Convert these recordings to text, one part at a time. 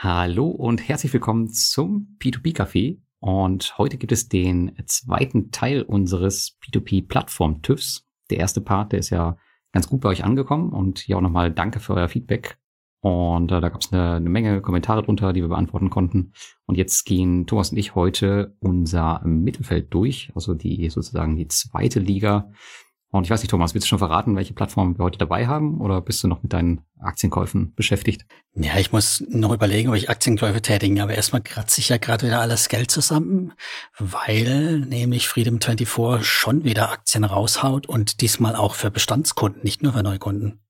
Hallo und herzlich willkommen zum P2P-Café. Und heute gibt es den zweiten Teil unseres P2P-Plattform-TÜVs. Der erste Part, der ist ja ganz gut bei euch angekommen und hier auch nochmal danke für euer Feedback. Und äh, da gab es eine, eine Menge Kommentare drunter, die wir beantworten konnten. Und jetzt gehen Thomas und ich heute unser Mittelfeld durch, also die sozusagen die zweite Liga und ich weiß nicht, Thomas, willst du schon verraten, welche Plattform wir heute dabei haben oder bist du noch mit deinen Aktienkäufen beschäftigt? Ja, ich muss noch überlegen, ob ich Aktienkäufe tätigen, aber erstmal kratze ich ja gerade wieder alles Geld zusammen, weil nämlich Freedom 24 schon wieder Aktien raushaut und diesmal auch für Bestandskunden, nicht nur für Neukunden.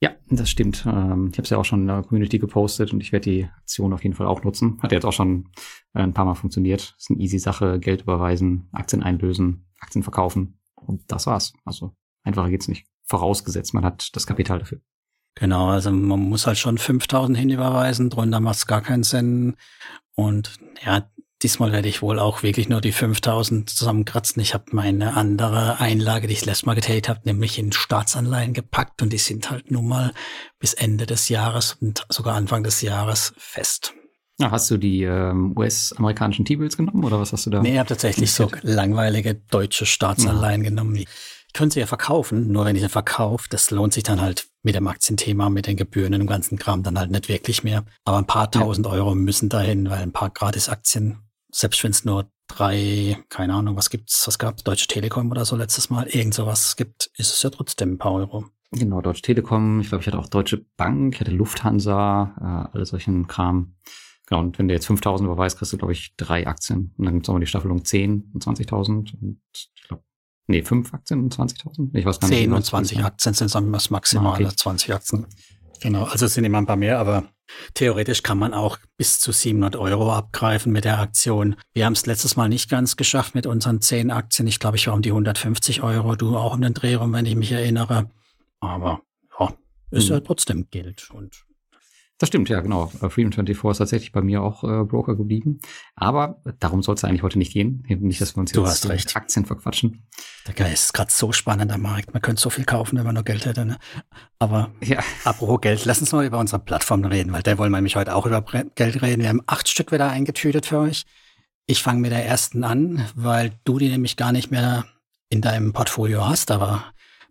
Ja, das stimmt. Ähm, ich habe es ja auch schon in der Community gepostet und ich werde die Aktion auf jeden Fall auch nutzen. Hat ja jetzt auch schon äh, ein paar Mal funktioniert. Ist eine easy Sache, Geld überweisen, Aktien einlösen, Aktien verkaufen und das war's. Also einfacher geht's nicht. Vorausgesetzt, man hat das Kapital dafür. Genau, also man muss halt schon 5000 hinüberweisen, drunter macht's gar keinen Sinn. Und ja, diesmal werde ich wohl auch wirklich nur die 5000 zusammenkratzen. Ich habe meine andere Einlage, die ich letztes Mal getätigt habe, nämlich in Staatsanleihen gepackt und die sind halt nun mal bis Ende des Jahres und sogar Anfang des Jahres fest. Hast du die ähm, US-amerikanischen T-Bills genommen oder was hast du da? Nee, ich habe tatsächlich so langweilige deutsche Staatsanleihen ja. genommen. Ich könnte sie ja verkaufen, nur wenn ich sie verkaufe, das lohnt sich dann halt mit dem Aktienthema, mit den Gebühren und dem ganzen Kram dann halt nicht wirklich mehr. Aber ein paar tausend ja. Euro müssen dahin, weil ein paar Gratis-Aktien, selbst wenn es nur drei, keine Ahnung, was gibt's, was gab's, Deutsche Telekom oder so letztes Mal, irgend sowas gibt, ist es ja trotzdem ein paar Euro. Genau, Deutsche Telekom, ich glaube, ich hatte auch Deutsche Bank, ich hatte Lufthansa, äh, alle solchen Kram. Genau, und wenn du jetzt 5000 überweist, kriegst du, glaube ich, drei Aktien. Und dann gibt's auch mal die Staffelung 10 und 20.000 und ich glaube, nee, fünf Aktien und 20.000? Ich weiß gar nicht. 10 und 20 Aktien sind dann das Maximale, ah, okay. 20 Aktien. Genau, also es sind immer ein paar mehr, aber theoretisch kann man auch bis zu 700 Euro abgreifen mit der Aktion. Wir haben es letztes Mal nicht ganz geschafft mit unseren 10 Aktien. Ich glaube, ich war um die 150 Euro, du auch um den Dreh rum, wenn ich mich erinnere. Aber ja, ist hm. ja trotzdem Geld und das stimmt, ja, genau. Äh, Freedom 24 ist tatsächlich bei mir auch äh, Broker geblieben. Aber darum soll es eigentlich heute nicht gehen. Nicht, dass wir uns du jetzt hast recht. Aktien verquatschen. Der Geist ist gerade so spannend am Markt. Man könnte so viel kaufen, wenn man nur Geld hätte. Ne? Aber ja. apropos Geld, lass uns mal über unsere Plattform reden, weil da wollen wir nämlich heute auch über Geld reden. Wir haben acht Stück wieder eingetütet für euch. Ich fange mit der ersten an, weil du die nämlich gar nicht mehr in deinem Portfolio hast, aber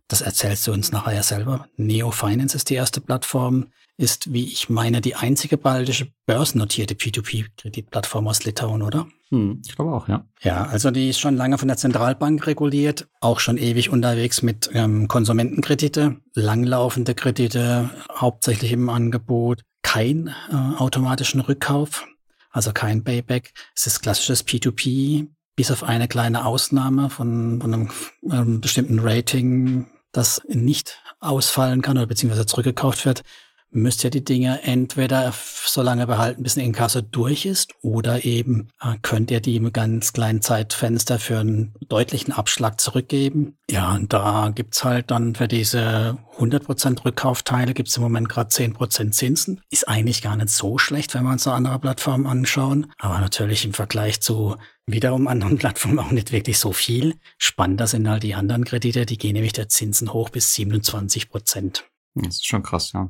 das erzählst du uns nachher ja selber. Neo Finance ist die erste Plattform ist, wie ich meine, die einzige baltische börsennotierte P2P-Kreditplattform aus Litauen, oder? Hm, ich glaube auch, ja. Ja, also die ist schon lange von der Zentralbank reguliert, auch schon ewig unterwegs mit ähm, Konsumentenkredite, langlaufende Kredite, hauptsächlich im Angebot, kein äh, automatischen Rückkauf, also kein Payback. Es ist klassisches P2P, bis auf eine kleine Ausnahme von, von einem, einem bestimmten Rating, das nicht ausfallen kann oder beziehungsweise zurückgekauft wird, müsst ihr die Dinge entweder so lange behalten, bis ein Inkasso durch ist, oder eben äh, könnt ihr die im ganz kleinen Zeitfenster für einen deutlichen Abschlag zurückgeben. Ja, und da gibt's halt dann für diese 100% Rückkaufteile gibt's im Moment gerade 10% Zinsen. Ist eigentlich gar nicht so schlecht, wenn wir uns eine andere Plattform anschauen. Aber natürlich im Vergleich zu wiederum anderen Plattformen auch nicht wirklich so viel. Spannender sind halt die anderen Kredite, die gehen nämlich der Zinsen hoch bis 27 Prozent. Das ist schon krass, ja.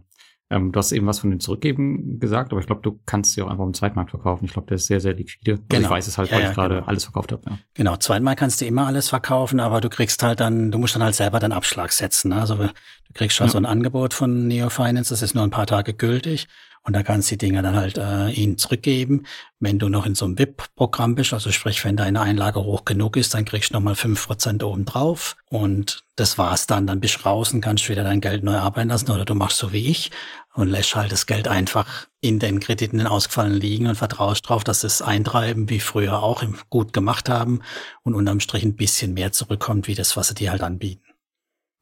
Ähm, du hast eben was von dem Zurückgeben gesagt, aber ich glaube, du kannst sie auch einfach im Zweitmarkt verkaufen. Ich glaube, der ist sehr, sehr liquide. Also genau. ich weiß es halt, weil ja, ich gerade genau. alles verkauft habe. Ja. Genau, Zweitmarkt kannst du immer alles verkaufen, aber du kriegst halt dann, du musst dann halt selber deinen Abschlag setzen. Ne? Also du kriegst schon ja. so ein Angebot von Neo Finance, das ist nur ein paar Tage gültig. Und da kannst du die Dinger dann halt äh, ihnen zurückgeben. Wenn du noch in so einem VIP-Programm bist, also sprich, wenn deine Einlage hoch genug ist, dann kriegst du nochmal fünf Prozent oben drauf. Und das war's dann. Dann bist du raus und kannst wieder dein Geld neu arbeiten lassen. Oder du machst so wie ich und lässt halt das Geld einfach in den Krediten den ausgefallen liegen und vertraust drauf, dass es eintreiben, wie früher auch gut gemacht haben und unterm Strich ein bisschen mehr zurückkommt, wie das, was sie dir halt anbieten.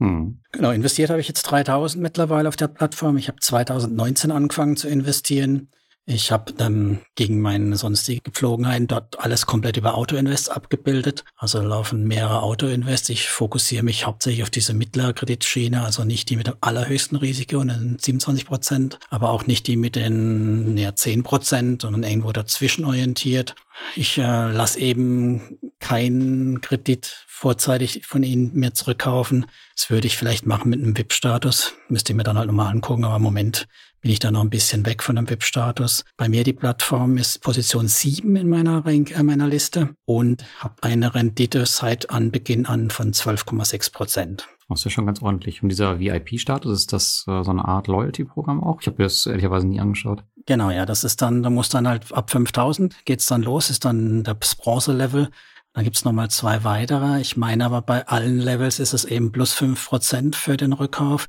Hm. Genau, investiert habe ich jetzt 3000 mittlerweile auf der Plattform. Ich habe 2019 angefangen zu investieren. Ich habe dann gegen meine sonstige Gepflogenheiten dort alles komplett über Autoinvest abgebildet. Also laufen mehrere Autoinvest. Ich fokussiere mich hauptsächlich auf diese mittlere Kreditschiene, also nicht die mit dem allerhöchsten Risiko, den 27 Prozent, aber auch nicht die mit den ja, 10 Prozent, sondern irgendwo dazwischen orientiert. Ich äh, lasse eben keinen Kredit vorzeitig von ihnen mir zurückkaufen. Das würde ich vielleicht machen mit einem VIP-Status. Müsste ich mir dann halt nochmal angucken, aber im Moment bin ich da noch ein bisschen weg von dem VIP-Status. Bei mir die Plattform ist Position 7 in meiner, äh, meiner Liste und habe eine Rendite seit Anbeginn an von 12,6 Prozent. Das ist ja schon ganz ordentlich. Und dieser VIP-Status, ist das äh, so eine Art Loyalty-Programm auch? Ich habe mir das ehrlicherweise nie angeschaut. Genau, ja, das ist dann, da muss dann halt ab 5000 geht's dann los, ist dann das Bronze-Level. Dann gibt's nochmal zwei weitere. Ich meine aber bei allen Levels ist es eben plus fünf Prozent für den Rückkauf.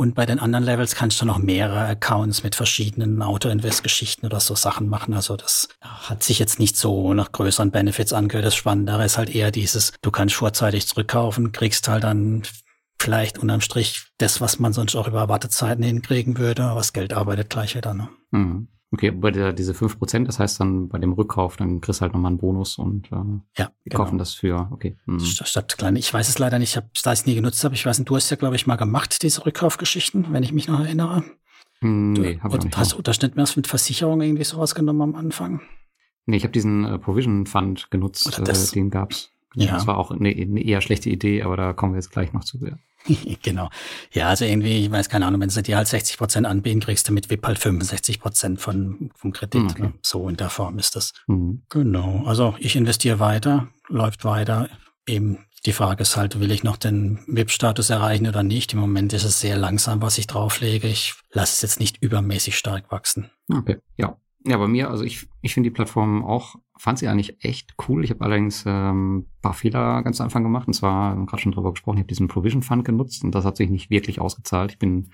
Und bei den anderen Levels kannst du noch mehrere Accounts mit verschiedenen Auto-Invest-Geschichten oder so Sachen machen. Also das hat sich jetzt nicht so nach größeren Benefits angehört. Das Spannendere ist halt eher dieses, du kannst vorzeitig zurückkaufen, kriegst halt dann vielleicht unterm Strich das, was man sonst auch über Wartezeiten hinkriegen würde, aber das Geld arbeitet gleich wieder. Ne? Mhm. Okay, bei der, diese fünf Prozent, das heißt dann bei dem Rückkauf, dann kriegst du halt nochmal einen Bonus und äh, ja, genau. kaufen das für, okay. Mhm. Statt kleine, ich weiß es leider nicht, ich hab, da ich es nie genutzt habe, ich weiß nicht, du hast ja, glaube ich, mal gemacht, diese Rückkaufgeschichten, wenn ich mich noch erinnere. Hm, nee, hab ich nicht hast du Unterschnittmäßig mit Versicherung irgendwie sowas genommen am Anfang? Nee, ich habe diesen äh, Provision Fund genutzt, äh, den gab's. Ja. Das war auch eine, eine eher schlechte Idee, aber da kommen wir jetzt gleich noch zu. Ja. genau. Ja, also irgendwie, ich weiß keine Ahnung, wenn sie dir halt 60 Prozent anbieten, kriegst du mit WIP halt 65 Prozent von, vom Kredit. Okay. Ne? So in der Form ist das. Mhm. Genau. Also ich investiere weiter, läuft weiter. Eben die Frage ist halt, will ich noch den WIP-Status erreichen oder nicht? Im Moment ist es sehr langsam, was ich drauflege. Ich lasse es jetzt nicht übermäßig stark wachsen. Okay, ja. Ja, bei mir, also ich, ich finde die Plattform auch, fand sie eigentlich echt cool. Ich habe allerdings ähm, paar Fehler ganz am Anfang gemacht. Und zwar, gerade schon drüber gesprochen, ich habe diesen Provision Fund genutzt und das hat sich nicht wirklich ausgezahlt. Ich bin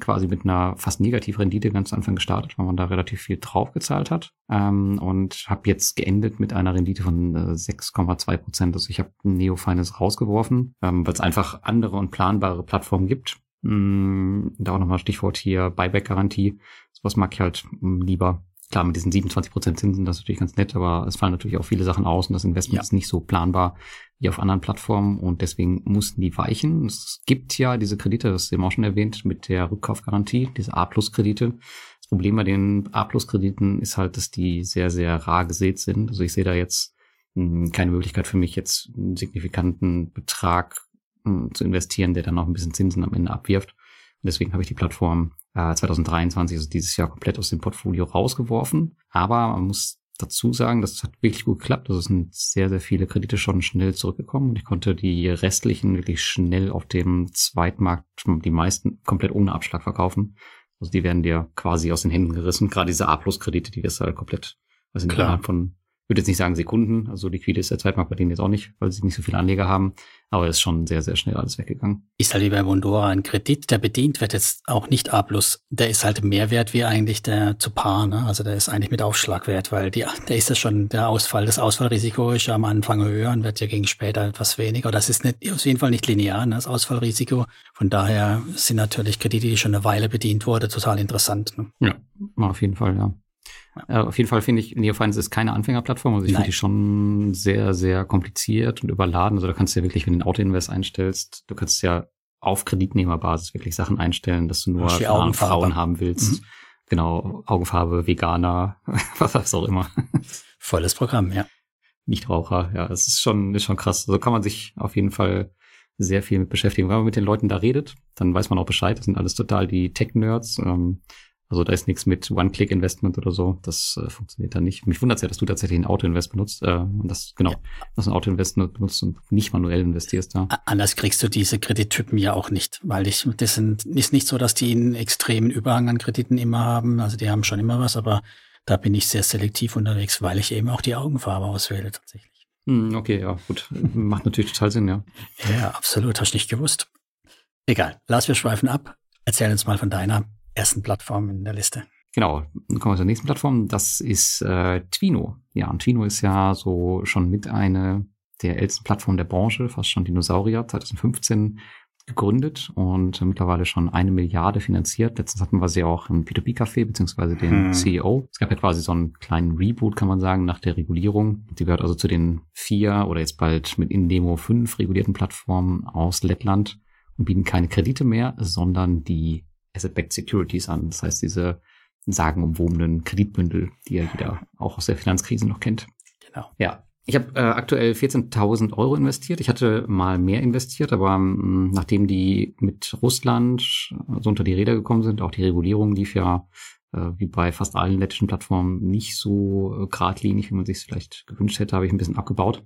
quasi mit einer fast negativen Rendite ganz am Anfang gestartet, weil man da relativ viel draufgezahlt hat. Ähm, und habe jetzt geendet mit einer Rendite von äh, 6,2 Prozent. Also ich habe Neo Finance rausgeworfen, ähm, weil es einfach andere und planbare Plattformen gibt. Mm, da auch nochmal Stichwort hier Buyback-Garantie. Sowas mag ich halt mm, lieber Klar, mit diesen 27% Zinsen, das ist natürlich ganz nett, aber es fallen natürlich auch viele Sachen aus und das Investment ja. ist nicht so planbar wie auf anderen Plattformen und deswegen mussten die weichen. Es gibt ja diese Kredite, das ist eben auch schon erwähnt, mit der Rückkaufgarantie, diese A-Plus-Kredite. Das Problem bei den A-Plus-Krediten ist halt, dass die sehr, sehr rar gesät sind. Also ich sehe da jetzt hm, keine Möglichkeit für mich, jetzt einen signifikanten Betrag hm, zu investieren, der dann noch ein bisschen Zinsen am Ende abwirft. Und deswegen habe ich die Plattform 2023, also dieses Jahr komplett aus dem Portfolio rausgeworfen. Aber man muss dazu sagen, das hat wirklich gut geklappt. Also es sind sehr, sehr viele Kredite schon schnell zurückgekommen und ich konnte die restlichen wirklich schnell auf dem Zweitmarkt, die meisten komplett ohne Abschlag verkaufen. Also die werden dir quasi aus den Händen gerissen. Gerade diese A-Plus-Kredite, die das halt komplett, also innerhalb von würde jetzt nicht sagen Sekunden, also liquide ist der Zeitmarkt bei denen jetzt auch nicht, weil sie nicht so viele Anleger haben, aber es ist schon sehr, sehr schnell alles weggegangen. Ist halt wie bei Bondora ein Kredit, der bedient wird jetzt auch nicht A+, der ist halt mehr wert wie eigentlich der zu Paar, ne? also der ist eigentlich mit Aufschlagwert, weil die, der ist ja schon der Ausfall, das Ausfallrisiko ist ja am Anfang höher und wird ja gegen später etwas weniger, das ist nicht, auf jeden Fall nicht linear, ne? das Ausfallrisiko, von daher sind natürlich Kredite, die schon eine Weile bedient wurde, total interessant. Ne? Ja, auf jeden Fall, ja. Ja. Auf jeden Fall finde ich, Neofinance ist keine Anfängerplattform. Also ich finde die schon sehr, sehr kompliziert und überladen. Also da kannst du ja wirklich, wenn du den Auto-Invest einstellst, du kannst ja auf Kreditnehmerbasis wirklich Sachen einstellen, dass du nur Frauen haben willst. Mhm. Genau, Augenfarbe, Veganer, was auch immer. Volles Programm, ja. Nichtraucher, ja, es ist schon, ist schon krass. Also kann man sich auf jeden Fall sehr viel mit beschäftigen. Wenn man mit den Leuten da redet, dann weiß man auch Bescheid. Das sind alles total die Tech-Nerds. Ähm, also da ist nichts mit One-Click-Investment oder so. Das äh, funktioniert da nicht. Mich wundert ja, dass du tatsächlich ein Auto-Invest benutzt äh, und das genau, ja. dass ein Auto-Invest benutzt und nicht manuell investierst da. Anders kriegst du diese Kredittypen ja auch nicht, weil ich das sind ist nicht so, dass die einen extremen Überhang an Krediten immer haben. Also die haben schon immer was, aber da bin ich sehr selektiv unterwegs, weil ich eben auch die Augenfarbe auswähle tatsächlich. Hm, okay, ja, gut. Macht natürlich total Sinn, ja. Ja, absolut. Hast nicht gewusst. Egal. Lass wir schweifen ab. Erzähl uns mal von deiner ersten Plattform in der Liste. Genau, dann kommen wir zur nächsten Plattform. Das ist äh, Twino. Ja, und Twino ist ja so schon mit eine der ältesten Plattformen der Branche, fast schon Dinosaurier, 2015 gegründet und mittlerweile schon eine Milliarde finanziert. Letztens hatten wir sie auch im P2P-Café, beziehungsweise den hm. CEO. Es gab ja quasi so einen kleinen Reboot, kann man sagen, nach der Regulierung. Die gehört also zu den vier oder jetzt bald mit Indemo fünf regulierten Plattformen aus Lettland und bieten keine Kredite mehr, sondern die Asset-Backed Securities an. Das heißt, diese sagenumwobenen Kreditbündel, die ja jeder auch aus der Finanzkrise noch kennt. Genau. Ja. Ich habe äh, aktuell 14.000 Euro investiert. Ich hatte mal mehr investiert, aber ähm, nachdem die mit Russland so unter die Räder gekommen sind, auch die Regulierung lief ja äh, wie bei fast allen lettischen Plattformen nicht so äh, geradlinig, wie man sich vielleicht gewünscht hätte, habe ich ein bisschen abgebaut,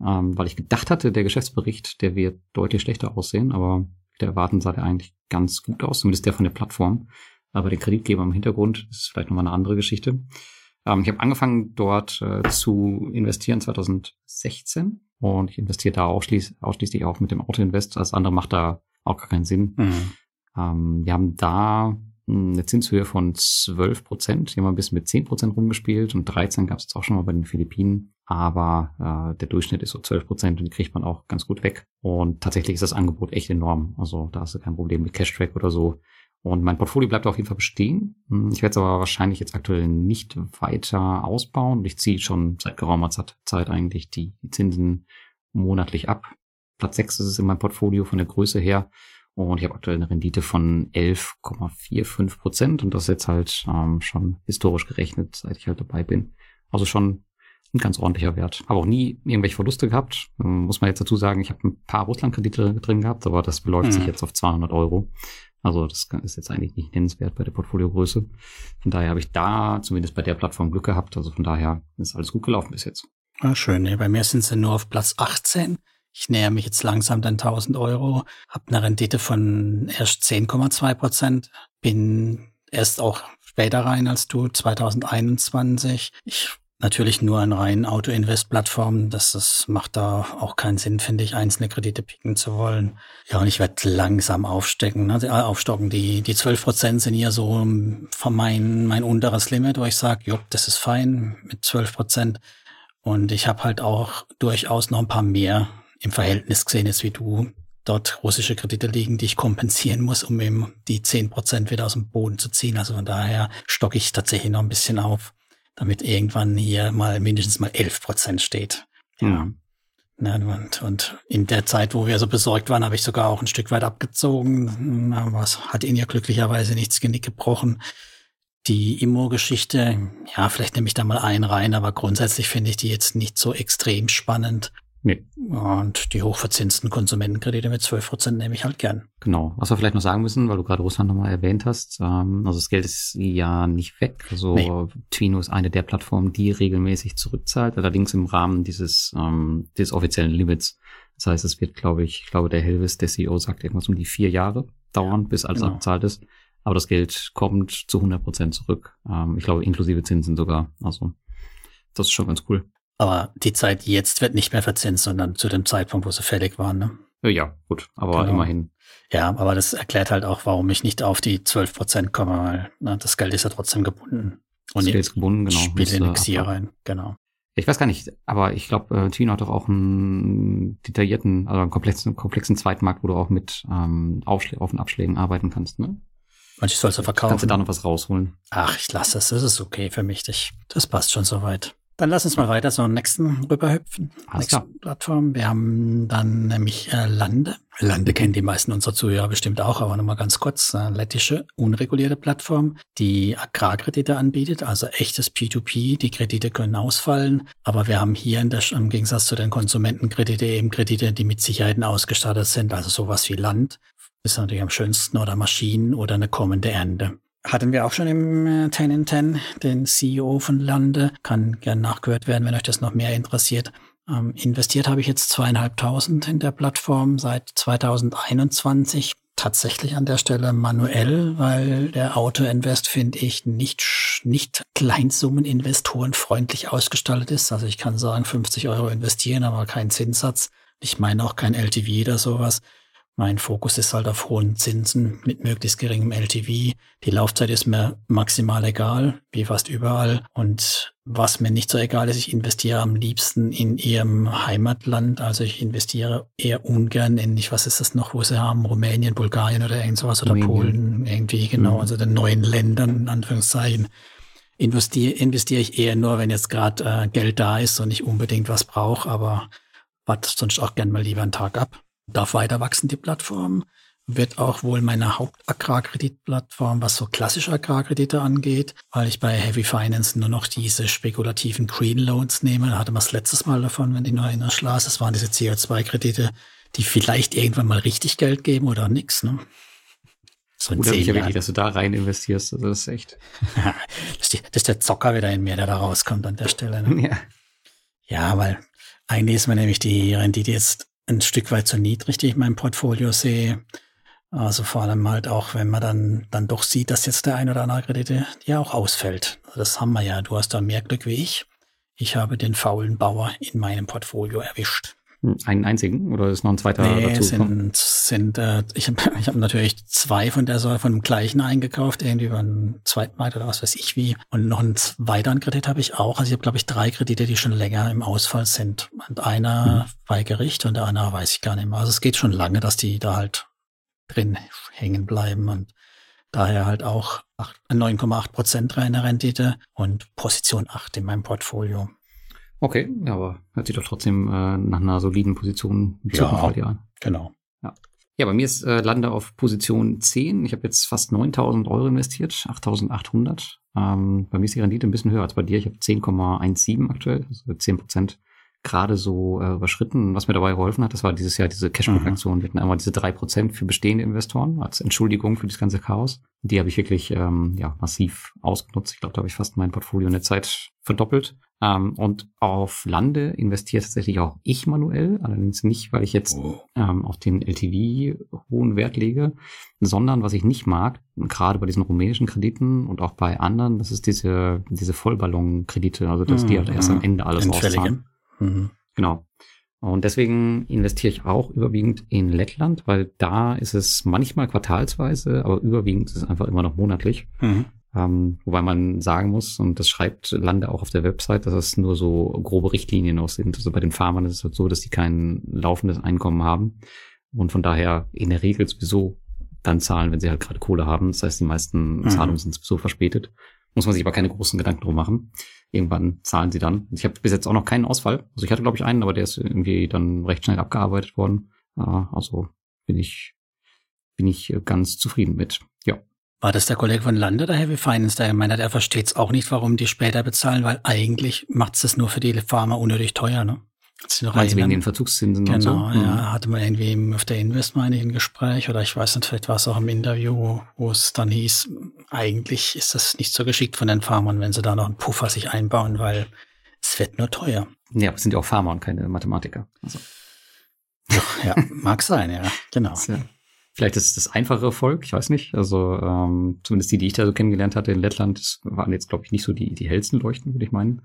ähm, weil ich gedacht hatte, der Geschäftsbericht, der wird deutlich schlechter aussehen, aber der erwarten sah der eigentlich ganz gut aus, zumindest der von der Plattform. Aber der Kreditgeber im Hintergrund ist vielleicht nochmal eine andere Geschichte. Ähm, ich habe angefangen dort äh, zu investieren 2016 und ich investiere da ausschließ ausschließlich auch mit dem Autoinvest. Alles andere macht da auch gar keinen Sinn. Mhm. Ähm, wir haben da eine Zinshöhe von 12 Prozent. Wir haben ein bisschen mit 10 Prozent rumgespielt und 13 gab es jetzt auch schon mal bei den Philippinen. Aber äh, der Durchschnitt ist so 12 Prozent und die kriegt man auch ganz gut weg. Und tatsächlich ist das Angebot echt enorm. Also da hast du kein Problem mit Cash-Track oder so. Und mein Portfolio bleibt auf jeden Fall bestehen. Hm, ich werde es aber wahrscheinlich jetzt aktuell nicht weiter ausbauen. Ich ziehe schon seit geraumer Zeit eigentlich die, Zinsen monatlich ab. Platz 6 ist es in meinem Portfolio von der Größe her. Und ich habe aktuell eine Rendite von 11,45 Prozent. Und das ist jetzt halt ähm, schon historisch gerechnet, seit ich halt dabei bin. Also schon ein ganz ordentlicher Wert. Habe auch nie irgendwelche Verluste gehabt. Ähm, muss man jetzt dazu sagen, ich habe ein paar Russland-Kredite drin gehabt, aber das beläuft mhm. sich jetzt auf 200 Euro. Also das ist jetzt eigentlich nicht nennenswert bei der Portfoliogröße. Von daher habe ich da zumindest bei der Plattform Glück gehabt. Also von daher ist alles gut gelaufen bis jetzt. Ah, schön. Nee, bei mir sind sie nur auf Platz 18. Ich näher mich jetzt langsam den 1000 Euro, habe eine Rendite von erst 10,2 Prozent, bin erst auch später rein als du, 2021. Ich natürlich nur an reinen Auto-Invest-Plattformen. Das, das macht da auch keinen Sinn, finde ich, einzelne Kredite picken zu wollen. Ja, und ich werde langsam aufstecken, ne? Aufstocken. Die, die 12 Prozent sind hier so von mein, mein unteres Limit, wo ich sage, jupp, das ist fein mit 12 Prozent. Und ich habe halt auch durchaus noch ein paar mehr im Verhältnis gesehen, jetzt wie du dort russische Kredite liegen, die ich kompensieren muss, um eben die 10 Prozent wieder aus dem Boden zu ziehen. Also von daher stocke ich tatsächlich noch ein bisschen auf damit irgendwann hier mal mindestens mal 11 Prozent steht. Ja. ja. Und, und in der Zeit, wo wir so besorgt waren, habe ich sogar auch ein Stück weit abgezogen. Aber es hat ihn ja glücklicherweise nichts Genick gebrochen. Die Immo-Geschichte, ja, vielleicht nehme ich da mal einen rein, aber grundsätzlich finde ich die jetzt nicht so extrem spannend. Nee. Und die hochverzinsten Konsumentenkredite mit 12 Prozent nehme ich halt gern. Genau. Was wir vielleicht noch sagen müssen, weil du gerade Russland nochmal erwähnt hast, ähm, also das Geld ist ja nicht weg. Also nee. Twino ist eine der Plattformen, die regelmäßig zurückzahlt, allerdings im Rahmen dieses, ähm, dieses offiziellen Limits. Das heißt, es wird, glaube ich, ich glaube, der Helvis, der CEO, sagt irgendwas um die vier Jahre dauern, bis alles genau. abzahlt ist. Aber das Geld kommt zu 100 Prozent zurück. Ähm, ich glaube, inklusive Zinsen sogar. Also, das ist schon ganz cool. Aber die Zeit jetzt wird nicht mehr verzinst, sondern zu dem Zeitpunkt, wo sie fällig waren. Ne? Ja, gut, aber genau. immerhin. Ja, aber das erklärt halt auch, warum ich nicht auf die 12 Prozent komme, weil na, das Geld ist ja trotzdem gebunden. Und das Geld ist gebunden, genau. Spielt in nichts hier rein, genau. Ich weiß gar nicht, aber ich glaube, äh, Tino hat doch auch einen detaillierten, also einen komplexen, komplexen Zweitmarkt, wo du auch mit ähm, Aufschlä auf und Abschlägen arbeiten kannst, ne? Manche sollst du verkaufen. Kannst du da noch was rausholen? Ach, ich lasse es. Das ist okay für mich. Das, das passt schon soweit. Dann lass uns mal weiter zur nächsten rüberhüpfen. Nächste. Plattform. Wir haben dann nämlich äh, Lande. Lande kennen die meisten unserer Zuhörer bestimmt auch, aber nochmal ganz kurz. Äh, lettische, unregulierte Plattform, die Agrarkredite anbietet, also echtes P2P. Die Kredite können ausfallen, aber wir haben hier in der, im Gegensatz zu den Konsumentenkredite eben Kredite, die mit Sicherheiten ausgestattet sind, also sowas wie Land. ist natürlich am schönsten oder Maschinen oder eine kommende Ernte hatten wir auch schon im 10 in 10 den CEO von Lande. Kann gern nachgehört werden, wenn euch das noch mehr interessiert. Ähm, investiert habe ich jetzt zweieinhalbtausend in der Plattform seit 2021. Tatsächlich an der Stelle manuell, weil der Auto-Invest, finde ich, nicht, nicht Kleinsummen-Investoren ausgestaltet ist. Also ich kann sagen, 50 Euro investieren, aber kein Zinssatz. Ich meine auch kein LTV oder sowas. Mein Fokus ist halt auf hohen Zinsen mit möglichst geringem LTV. Die Laufzeit ist mir maximal egal, wie fast überall. Und was mir nicht so egal ist, ich investiere am liebsten in ihrem Heimatland. Also ich investiere eher ungern in, ich was ist das noch, wo sie haben, Rumänien, Bulgarien oder irgend sowas oder. Polen, irgendwie, genau, mhm. also den neuen Ländern, in Anführungszeichen. Investiere, investiere ich eher nur, wenn jetzt gerade äh, Geld da ist und ich unbedingt was brauche, aber warte sonst auch gern mal lieber einen Tag ab darf weiter wachsen, die Plattform. wird auch wohl meine Hauptagrarkreditplattform, was so klassische Agrarkredite angeht, weil ich bei Heavy Finance nur noch diese spekulativen Green Loans nehme. Da hatte man das letztes Mal davon, wenn die noch in der Schlaß. Das waren diese CO2-Kredite, die vielleicht irgendwann mal richtig Geld geben oder nix. Ne? So Oder ich wirklich, dass du da rein investierst. Also das ist echt. das, ist die, das ist der Zocker wieder in mir, der da rauskommt an der Stelle. Ne? Ja. Ja, weil eigentlich ist mir nämlich die Rendite jetzt ein Stück weit zu niedrig, die ich in meinem Portfolio sehe. Also vor allem halt auch, wenn man dann, dann doch sieht, dass jetzt der ein oder andere Kredite ja auch ausfällt. Das haben wir ja. Du hast da mehr Glück wie ich. Ich habe den faulen Bauer in meinem Portfolio erwischt. Einen einzigen oder ist noch ein zweiter nee, dazu? Sind, sind, äh, ich habe ich hab natürlich zwei von der Säule von dem gleichen eingekauft, irgendwie über einen zweiten Markt oder was weiß ich wie. Und noch einen weiteren Kredit habe ich auch. Also ich habe, glaube ich, drei Kredite, die schon länger im Ausfall sind. Und einer hm. bei Gericht und der andere weiß ich gar nicht mehr. Also es geht schon lange, dass die da halt drin hängen bleiben und daher halt auch 9,8 Prozent reine Rendite und Position 8 in meinem Portfolio. Okay, ja, aber hört sich doch trotzdem äh, nach einer soliden Position ja, an. Genau. Ja. Ja, bei mir ist äh, Lande auf Position 10. Ich habe jetzt fast 9000 Euro investiert, 8800. Ähm, bei mir ist die Rendite ein bisschen höher als bei dir. Ich habe 10,17 aktuell, also 10 Prozent gerade so äh, überschritten. Was mir dabei geholfen hat, das war dieses Jahr diese Cashback-Aktion. Mhm. Wir hatten einmal diese drei Prozent für bestehende Investoren als Entschuldigung für das ganze Chaos. Die habe ich wirklich ähm, ja, massiv ausgenutzt. Ich glaube, da habe ich fast mein Portfolio in der Zeit verdoppelt. Ähm, und auf Lande investiert tatsächlich auch ich manuell, allerdings nicht, weil ich jetzt oh. ähm, auf den LTV hohen Wert lege, sondern was ich nicht mag, gerade bei diesen rumänischen Krediten und auch bei anderen, das ist diese, diese Vollballonkredite, also dass mhm. die halt erst am Ende alles auszahlen. Mhm. Genau. Und deswegen investiere ich auch überwiegend in Lettland, weil da ist es manchmal quartalsweise, aber überwiegend ist es einfach immer noch monatlich. Mhm. Ähm, wobei man sagen muss, und das schreibt Lande auch auf der Website, dass es nur so grobe Richtlinien aus sind. Also bei den Farmern ist es halt so, dass die kein laufendes Einkommen haben und von daher in der Regel sowieso dann zahlen, wenn sie halt gerade Kohle haben. Das heißt, die meisten mhm. Zahlungen sind sowieso verspätet. Muss man sich aber keine großen Gedanken drum machen. Irgendwann zahlen sie dann. Ich habe bis jetzt auch noch keinen Ausfall. Also ich hatte, glaube ich, einen, aber der ist irgendwie dann recht schnell abgearbeitet worden. Also bin ich, bin ich ganz zufrieden mit. Ja. War das der Kollege von Lande, der Heavy Finance, der gemeint hat, er versteht es auch nicht, warum die später bezahlen, weil eigentlich macht es das nur für die Farmer unnötig teuer, ne? Also wegen den Verzugszinsen genau, und so. Genau, ja. Mhm. Hatte man irgendwie auf der Invest, meine ich, ein Gespräch oder ich weiß nicht, vielleicht war es auch im Interview, wo es dann hieß, eigentlich ist das nicht so geschickt von den Farmern, wenn sie da noch einen Puffer sich einbauen, weil es wird nur teuer. Ja, aber es sind ja auch Farmer und keine Mathematiker. Also. Ja, mag sein, ja, genau. Ja, vielleicht ist das einfache Volk, ich weiß nicht. Also ähm, zumindest die, die ich da so kennengelernt hatte in Lettland, waren jetzt, glaube ich, nicht so die, die hellsten Leuchten, würde ich meinen.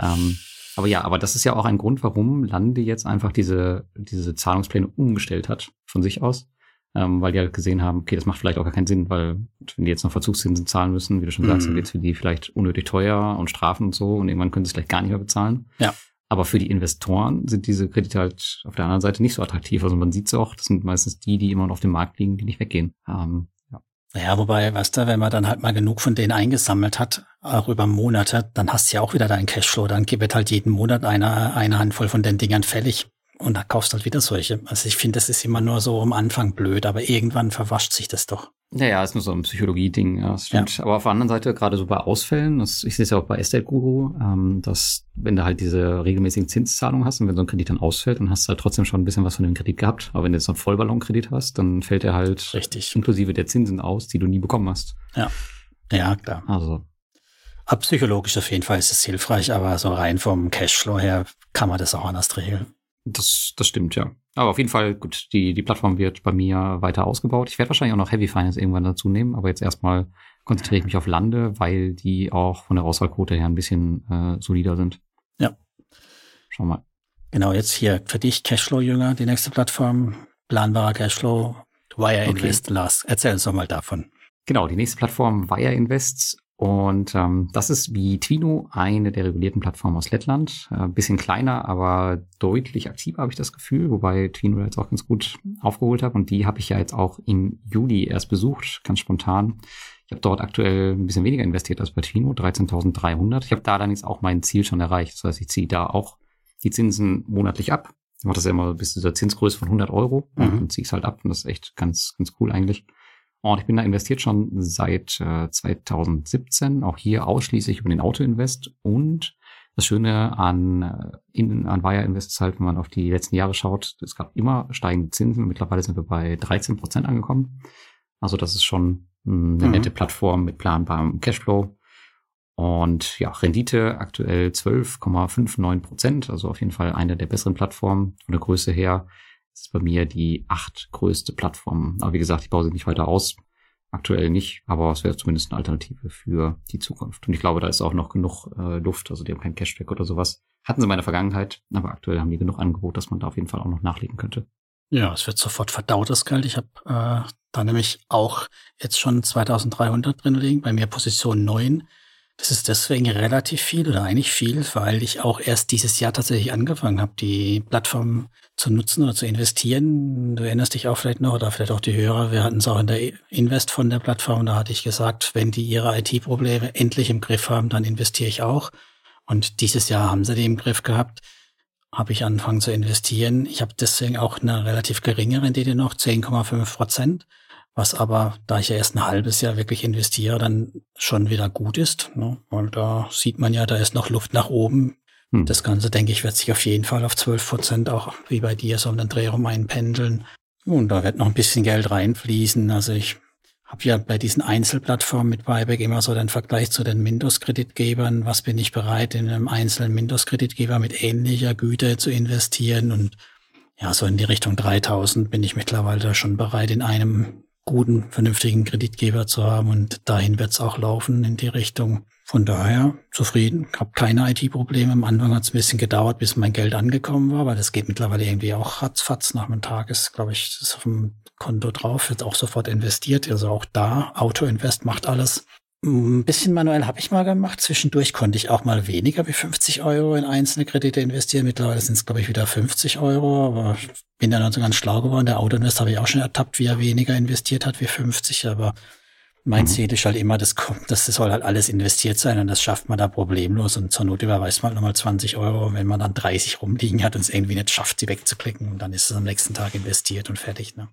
Ähm, aber ja, aber das ist ja auch ein Grund, warum Lande jetzt einfach diese, diese Zahlungspläne umgestellt hat von sich aus. Ähm, weil die halt gesehen haben, okay, das macht vielleicht auch gar keinen Sinn, weil wenn die jetzt noch Verzugszinsen zahlen müssen, wie du schon sagst, dann mhm. wird es für die vielleicht unnötig teuer und Strafen und so und irgendwann können sie es vielleicht gar nicht mehr bezahlen. Ja. Aber für die Investoren sind diese Kredite halt auf der anderen Seite nicht so attraktiv. Also man sieht es auch, das sind meistens die, die immer noch auf dem Markt liegen, die nicht weggehen. Ähm, ja, wobei, weißt du, wenn man dann halt mal genug von denen eingesammelt hat, auch über Monate, dann hast du ja auch wieder deinen Cashflow. Dann wird halt jeden Monat eine, eine Handvoll von den Dingern fällig. Und da kaufst halt wieder solche. Also ich finde, das ist immer nur so am Anfang blöd, aber irgendwann verwascht sich das doch. Naja, ist nur so ein Psychologie-Ding, ja, das stimmt. Ja. Aber auf der anderen Seite, gerade so bei Ausfällen, das, ich sehe es ja auch bei Estate Guru, ähm, dass wenn du halt diese regelmäßigen Zinszahlungen hast und wenn so ein Kredit dann ausfällt, dann hast du halt trotzdem schon ein bisschen was von dem Kredit gehabt. Aber wenn du jetzt noch Vollballonkredit hast, dann fällt er halt Richtig. inklusive der Zinsen aus, die du nie bekommen hast. Ja. Ja, klar. Also. Ab psychologisch auf jeden Fall ist es hilfreich, aber so rein vom Cashflow her kann man das auch anders regeln. Das, das stimmt, ja. Aber auf jeden Fall, gut, die, die Plattform wird bei mir weiter ausgebaut. Ich werde wahrscheinlich auch noch Heavy Finance irgendwann dazu nehmen, aber jetzt erstmal konzentriere ich mich auf Lande, weil die auch von der Auswahlquote her ein bisschen äh, solider sind. Ja. Schau mal. Genau, jetzt hier für dich Cashflow-Jünger, die nächste Plattform, planbarer Cashflow, Wire Invest, okay. Lars. Erzähl uns doch mal davon. Genau, die nächste Plattform Wire Invest und ähm, das ist wie Twino eine der regulierten Plattformen aus Lettland. Äh, bisschen kleiner, aber deutlich aktiver habe ich das Gefühl, wobei Twino jetzt auch ganz gut aufgeholt hat. Und die habe ich ja jetzt auch im Juli erst besucht, ganz spontan. Ich habe dort aktuell ein bisschen weniger investiert als bei Twino, 13.300. Ich habe da dann jetzt auch mein Ziel schon erreicht. Das heißt, ich ziehe da auch die Zinsen monatlich ab. macht das ja immer bis zu dieser Zinsgröße von 100 Euro Mhm. und zieh's halt ab und das ist echt ganz, ganz cool eigentlich. Und ich bin da investiert schon seit äh, 2017, auch hier ausschließlich über den Autoinvest und das Schöne an, äh, in, an Wire Invest ist halt, wenn man auf die letzten Jahre schaut, es gab immer steigende Zinsen. Mittlerweile sind wir bei 13 Prozent angekommen. Also das ist schon mh, eine Mhm. nette Plattform mit planbarem Cashflow. Und ja, Rendite aktuell 12,59 Prozent, also auf jeden Fall eine der besseren Plattformen. Von der Größe her ist bei mir die acht größte Plattform. Aber wie gesagt, ich baue sie nicht weiter aus. Aktuell nicht, aber es wäre zumindest eine Alternative für die Zukunft. Und ich glaube, da ist auch noch genug äh, Luft. Also die haben keinen Cashback oder sowas. Hatten sie in meiner Vergangenheit, aber aktuell haben die genug Angebot, dass man da auf jeden Fall auch noch nachlegen könnte. Ja, es wird sofort verdaut, das Geld. Ich habe äh, da nämlich auch jetzt schon 2300 drin liegen, bei mir Position 9. Das ist deswegen relativ viel oder eigentlich viel, weil ich auch erst dieses Jahr tatsächlich angefangen habe, die Plattform zu nutzen oder zu investieren. Du erinnerst dich auch vielleicht noch oder vielleicht auch die Hörer. Wir hatten es auch in der Invest von der Plattform. Da hatte ich gesagt, wenn die ihre IT-Probleme endlich im Griff haben, dann investiere ich auch. Und dieses Jahr haben sie die im Griff gehabt habe ich angefangen zu investieren. Ich habe deswegen auch eine relativ geringe Rendite noch, 10,5 Prozent, was aber, da ich ja erst ein halbes Jahr wirklich investiere, dann schon wieder gut ist. Ne? Weil da sieht man ja, da ist noch Luft nach oben. Hm. Das Ganze, denke ich, wird sich auf jeden Fall auf 12 Prozent auch wie bei dir so um den Dreh rum einpendeln. Und da wird noch ein bisschen Geld reinfließen. Also ich habe ja bei diesen Einzelplattformen mit Buyback immer so den Vergleich zu den Mintos-Kreditgebern. Was bin ich bereit, in einem einzelnen Mintos-Kreditgeber mit ähnlicher Güte zu investieren? Und ja, so in die Richtung 3000 bin ich mittlerweile schon bereit, in einem guten, vernünftigen Kreditgeber zu haben. Und dahin wird es auch laufen in die Richtung. Von daher zufrieden, habe keine IT-Probleme. Am Anfang hat es ein bisschen gedauert, bis mein Geld angekommen war, weil das geht mittlerweile irgendwie auch ratzfatz. Nach einem Tag ist, glaube ich, das auf dem Konto drauf, wird auch sofort investiert. Also auch da, Auto-Invest macht alles. Ein bisschen manuell habe ich mal gemacht. Zwischendurch konnte ich auch mal weniger wie 50 Euro in einzelne Kredite investieren. Mittlerweile sind es, glaube ich, wieder 50 Euro. Aber ich bin dann also ganz schlau geworden. Der Autoinvest habe ich auch schon ertappt, wie er weniger investiert hat wie 50. Aber mein Mhm. Ziel ist halt immer, das, kommt- das soll halt alles investiert sein und das schafft man da problemlos. Und zur Not überweist man halt nochmal 20 Euro, wenn man dann 30 rumliegen hat und es irgendwie nicht schafft, sie wegzuklicken. Und dann ist es am nächsten Tag investiert und fertig. Ne?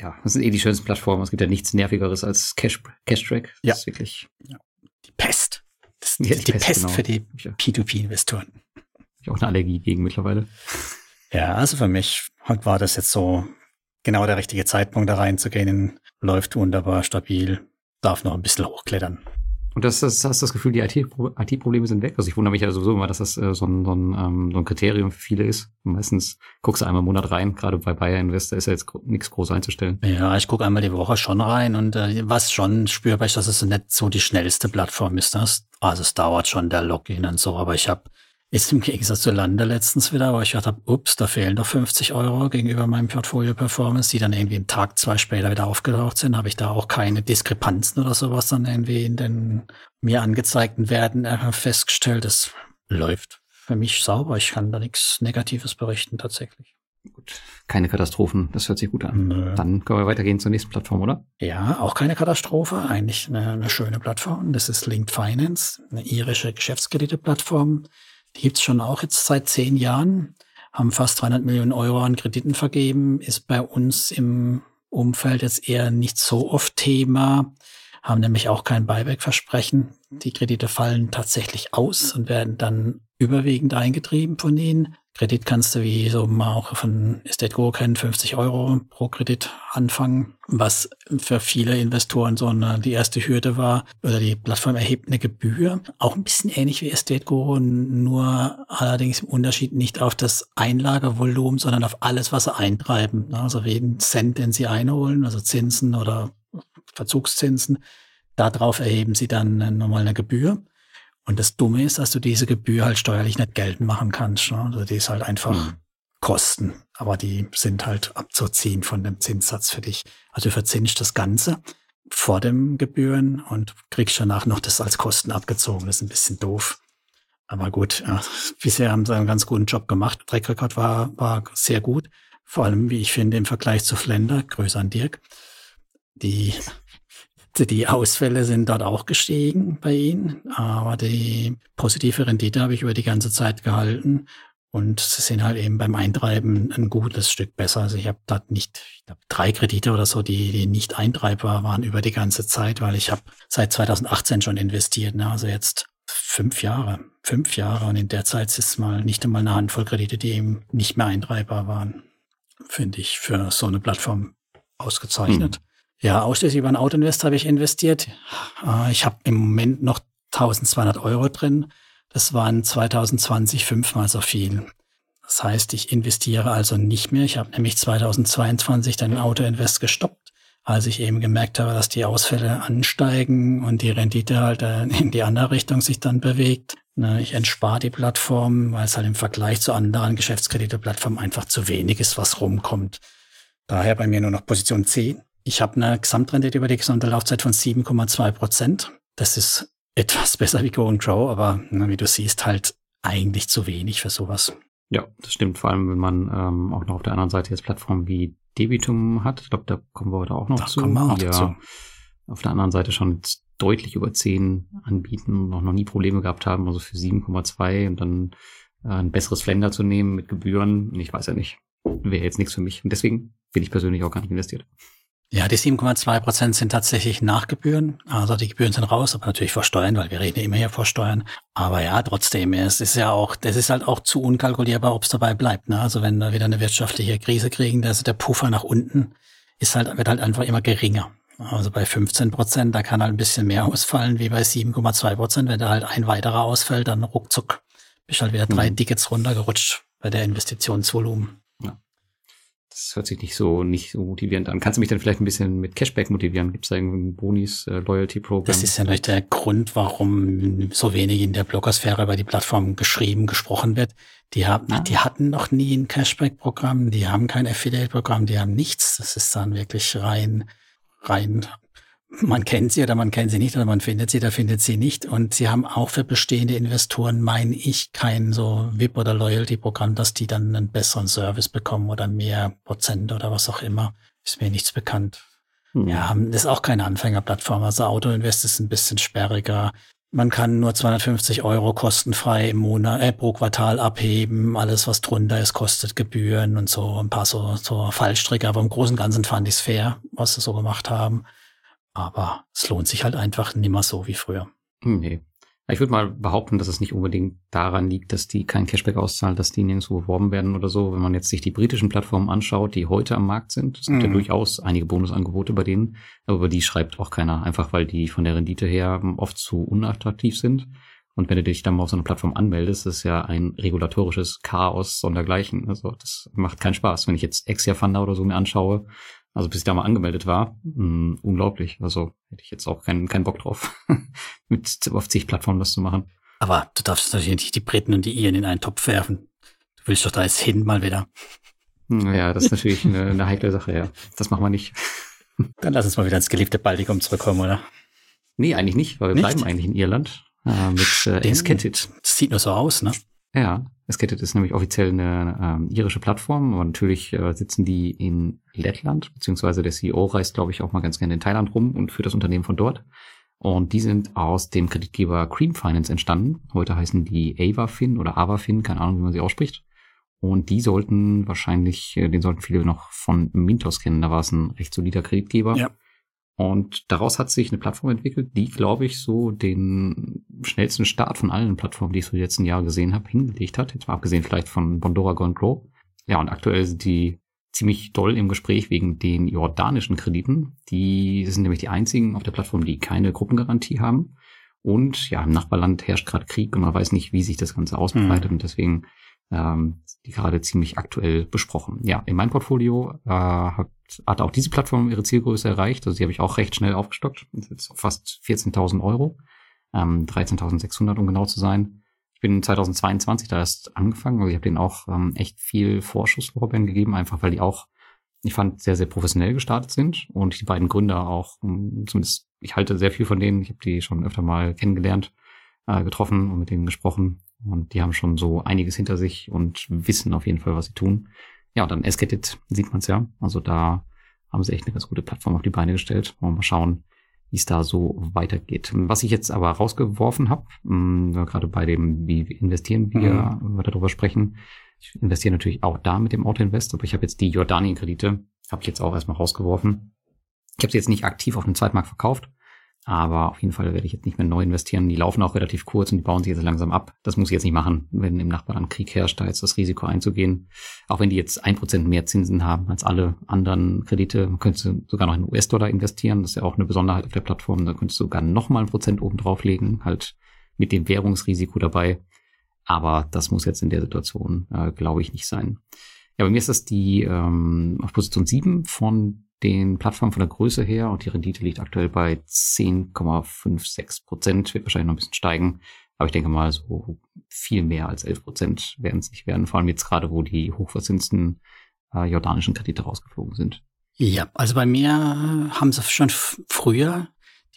Ja, das sind eh die schönsten Plattformen. Es gibt ja nichts nervigeres als Cash, Cash-Track. Ja. Das ist wirklich Die Pest. Das ist Ja, die, die Pest, Pest, genau. für die hab ich ja- P2P-Investoren. hab ich auch eine Allergie gegen mittlerweile. Ja, also für mich war das jetzt so genau der richtige Zeitpunkt, da reinzugehen. Läuft wunderbar, stabil, darf noch ein bisschen hochklettern. Und das, das hast das Gefühl, die IT-Probleme sind weg. Also ich wundere mich ja sowieso immer, dass das äh, so, ein, so, ein, ähm, so ein Kriterium für viele ist. Meistens guckst du einmal im Monat rein, gerade bei Bayer Invest, da ist ja jetzt nichts groß einzustellen. Ja, ich gucke einmal die Woche schon rein und äh, was schon spürbar ist, dass es nicht so die schnellste Plattform ist. Das. Also es dauert schon der Login und so, aber ich habe ist im Gegensatz zu Lande letztens wieder, wo ich gedacht habe, ups, da fehlen doch 50 Euro gegenüber meinem Portfolio Performance, die dann irgendwie einen Tag, zwei später wieder aufgetaucht sind, habe ich da auch keine Diskrepanzen oder sowas dann irgendwie in den mir angezeigten Werten festgestellt. Das läuft für mich sauber. Ich kann da nichts Negatives berichten tatsächlich. Gut, keine Katastrophen, das hört sich gut an. Nö. Dann können wir weitergehen zur nächsten Plattform, oder? Ja, auch keine Katastrophe. Eigentlich eine, eine schöne Plattform. Das ist Linked Finance, eine irische Geschäftskredite-Plattform. Die gibt's schon auch jetzt seit zehn Jahren, haben fast 300 Millionen Euro an Krediten vergeben, ist bei uns im Umfeld jetzt eher nicht so oft Thema, haben nämlich auch kein Buyback-Versprechen. Die Kredite fallen tatsächlich aus und werden dann überwiegend eingetrieben von ihnen. Kredit kannst du wie so mal auch von Estate Go kennen, 50 Euro pro Kredit anfangen, was für viele Investoren so eine, die erste Hürde war. Oder die Plattform erhebt eine Gebühr, auch ein bisschen ähnlich wie Estate Go, nur allerdings im Unterschied nicht auf das Einlagevolumen, sondern auf alles, was sie eintreiben. Also jeden Cent, den sie einholen, also Zinsen oder Verzugszinsen, darauf erheben sie dann nochmal eine Gebühr. Und das Dumme ist, dass du diese Gebühr halt steuerlich nicht geltend machen kannst. Ne? Also die ist halt einfach Hm. Kosten, aber die sind halt abzuziehen von dem Zinssatz für dich. Also du verzinst das Ganze vor dem Gebühren und kriegst danach noch das als Kosten abgezogen. Das ist ein bisschen doof. Aber gut, ja, bisher haben sie einen ganz guten Job gemacht. Track Record war, war sehr gut. Vor allem, wie ich finde, im Vergleich zu Flender. Grüße an Dirk. Die, die Ausfälle sind dort auch gestiegen bei ihnen, aber die positive Rendite habe ich über die ganze Zeit gehalten. Und sie sind halt eben beim Eintreiben ein gutes Stück besser. Also ich habe da nicht, ich glaube, drei Kredite oder so, die, die nicht eintreibbar waren über die ganze Zeit, weil ich habe seit 2018 schon investiert. Ne? Also jetzt fünf Jahre, fünf Jahre. Und in der Zeit ist es mal nicht einmal eine Handvoll Kredite, die eben nicht mehr eintreibbar waren. Finde ich für so eine Plattform ausgezeichnet. Hm. Ja, ausschließlich über ein Autoinvest habe ich investiert. Äh, ich habe im Moment noch 1200 Euro drin. Das waren 2020 fünfmal so viel. Das heißt, ich investiere also nicht mehr. Ich habe nämlich 2022 den Autoinvest gestoppt, als ich eben gemerkt habe, dass die Ausfälle ansteigen und die Rendite halt äh, in die andere Richtung sich dann bewegt. Ne, ich entspare die Plattform, weil es halt im Vergleich zu anderen Geschäftskrediteplattformen einfach zu wenig ist, was rumkommt. Daher bei mir nur noch Position 10. Ich habe eine Gesamtrendite über die gesamte Laufzeit von 7,2 Prozent. Das ist etwas besser wie Go and Grow, aber na, wie du siehst, halt eigentlich zu wenig für sowas. Ja, das stimmt. Vor allem, wenn man ähm, auch noch auf der anderen Seite jetzt Plattformen wie Debitum hat. Ich glaube, da kommen wir heute auch noch da zu. Kommen wir auch ja, dazu. Auf der anderen Seite schon deutlich über 10 anbieten und auch noch nie Probleme gehabt haben. Also für 7,2 und dann äh, ein besseres Flender zu nehmen mit Gebühren. Ich weiß ja nicht. Wäre jetzt nichts für mich. Und deswegen bin ich persönlich auch gar nicht investiert. Ja, die 7,2 Prozent sind tatsächlich Nachgebühren. Also die Gebühren sind raus, aber natürlich vor Steuern, weil wir reden immer hier vor Steuern. Aber ja, trotzdem, es ist ja auch, das ist halt auch zu unkalkulierbar, ob es dabei bleibt. Ne? Also wenn wir wieder eine wirtschaftliche Krise kriegen, also der Puffer nach unten ist halt, wird halt einfach immer geringer. Also bei 15 Prozent, da kann halt ein bisschen mehr ausfallen wie bei 7,2 Prozent. Wenn da halt ein weiterer ausfällt, dann ruckzuck bist halt wieder drei mhm. Tickets runtergerutscht bei der Investitionsvolumen. Das hört sich nicht so nicht so motivierend an. Kannst du mich dann vielleicht ein bisschen mit Cashback motivieren? Gibt es da irgendein Bonis, äh, Loyalty Program? Das ist ja nicht der Grund, warum so wenig in der Blogosphäre über die Plattform geschrieben, gesprochen wird. Die haben, ah. die hatten noch nie ein Cashback-Programm, die haben kein Affiliate-Programm, die haben nichts. Das ist dann wirklich rein, rein man kennt sie oder man kennt sie nicht oder man findet sie oder findet sie nicht. Und sie haben auch für bestehende Investoren, meine ich, kein so VIP- oder Loyalty-Programm, dass die dann einen besseren Service bekommen oder mehr Prozent oder was auch immer. Ist mir nichts bekannt. Hm. Ja, ist auch keine Anfängerplattform. Also Autoinvest ist ein bisschen sperriger. Man kann nur 250 Euro kostenfrei im Monat, äh, pro Quartal abheben. Alles, was drunter ist, kostet Gebühren und so ein paar so, so Fallstricke. Aber im Großen und Ganzen fand ich es fair, was sie so gemacht haben. Aber es lohnt sich halt einfach nimmer so wie früher. Hm, nee. Ich würde mal behaupten, dass es nicht unbedingt daran liegt, dass die kein Cashback auszahlen, dass die nirgendwo beworben werden oder so. Wenn man jetzt sich die britischen Plattformen anschaut, die heute am Markt sind, es gibt mm. ja mhm. durchaus einige Bonusangebote bei denen, aber über die schreibt auch keiner, einfach weil die von der Rendite her oft zu unattraktiv sind. Und wenn du dich dann mal auf so eine Plattform anmeldest, ist ja ein regulatorisches Chaos sondergleichen. Also das macht keinen Spaß. Wenn ich jetzt Exia Funder oder so mir anschaue, also bis ich da mal angemeldet war, mh, hm, unglaublich. Also hätte ich jetzt auch keinen, keinen Bock drauf, mit auf zig Plattformen das zu machen. Aber du darfst natürlich nicht die Briten und die Iren in einen Topf werfen. Du willst doch da jetzt hin mal wieder. Hm, ja, das ist natürlich eine, eine heikle Sache, ja. Das machen wir nicht. Dann lass uns mal wieder ins geliebte Baltikum zurückkommen, oder? Nee, eigentlich nicht, weil wir nicht? bleiben eigentlich in Irland äh, mit äh, Esketit. Das sieht nur so aus, ne? Ja, Escated ist nämlich offiziell eine ähm, irische Plattform, aber natürlich äh, sitzen die in Lettland, beziehungsweise der CEO reist, glaube ich, auch mal ganz gerne in Thailand rum und führt das Unternehmen von dort. Und die sind aus dem Kreditgeber Cream Finance entstanden. Heute heißen die Avafin oder Avafin, keine Ahnung, wie man sie ausspricht. Und die sollten wahrscheinlich, äh, den sollten viele noch von Mintos kennen. Da war es ein recht solider Kreditgeber. Ja. Und daraus hat sich eine Plattform entwickelt, die, glaube ich, so den schnellsten Start von allen Plattformen, die ich so die letzten Jahre gesehen habe, hingelegt hat. Jetzt mal abgesehen vielleicht von Bondora Gone Grow. Ja, und aktuell sind die ziemlich doll im Gespräch wegen den jordanischen Krediten. Die sind nämlich die einzigen auf der Plattform, die keine Gruppengarantie haben. Und ja, im Nachbarland herrscht gerade Krieg und man weiß nicht, wie sich das Ganze ausbreitet. Mhm. Und deswegen ähm, die gerade ziemlich aktuell besprochen. Ja, in meinem Portfolio äh, hat, hat auch diese Plattform ihre Zielgröße erreicht. Also die habe ich auch recht schnell aufgestockt. Jetzt fast 14.000 Euro, ähm, 13.600 um genau zu sein. Ich bin 2022 da erst angefangen, also ich habe denen auch ähm, echt viel Vorschusslorbeeren gegeben, einfach weil die auch, ich fand, sehr, sehr professionell gestartet sind und die beiden Gründer auch, um, zumindest, ich halte sehr viel von denen, ich habe die schon öfter mal kennengelernt, äh, getroffen und mit denen gesprochen und die haben schon so einiges hinter sich und wissen auf jeden Fall, was sie tun. Ja, und dann Esketit sieht man es ja. Also da haben sie echt eine ganz gute Plattform auf die Beine gestellt. Wollen wir mal schauen, wie es da so weitergeht. Was ich jetzt aber rausgeworfen habe, hm, gerade bei dem, wie investieren wir, mhm. wir darüber sprechen, Ich investiere natürlich auch da mit dem Auto-Invest, aber ich habe jetzt die Jordanien-Kredite, habe ich jetzt auch erstmal rausgeworfen. Ich habe sie jetzt nicht aktiv auf dem Zweitmarkt verkauft, aber auf jeden Fall werde ich jetzt nicht mehr neu investieren. Die laufen auch relativ kurz und die bauen sich jetzt langsam ab. Das muss ich jetzt nicht machen, wenn im Nachbarland Krieg herrscht, da jetzt das Risiko einzugehen. Auch wenn die jetzt ein Prozent mehr Zinsen haben als alle anderen Kredite, könntest du sogar noch in US-Dollar investieren. Das ist ja auch eine Besonderheit auf der Plattform. Da könntest du sogar nochmal ein Prozent oben drauflegen, halt mit dem Währungsrisiko dabei. Aber das muss jetzt in der Situation, äh, glaube ich, nicht sein. Ja, bei mir ist das die ähm, auf Position 7 von den Plattformen von der Größe her und die Rendite liegt aktuell bei 10,56 Prozent, wird wahrscheinlich noch ein bisschen steigen. Aber ich denke mal, so viel mehr als 11 Prozent werden es nicht werden, vor allem jetzt gerade, wo die hochverzinsten äh, jordanischen Kredite rausgeflogen sind. Ja, also bei mir haben sie schon früher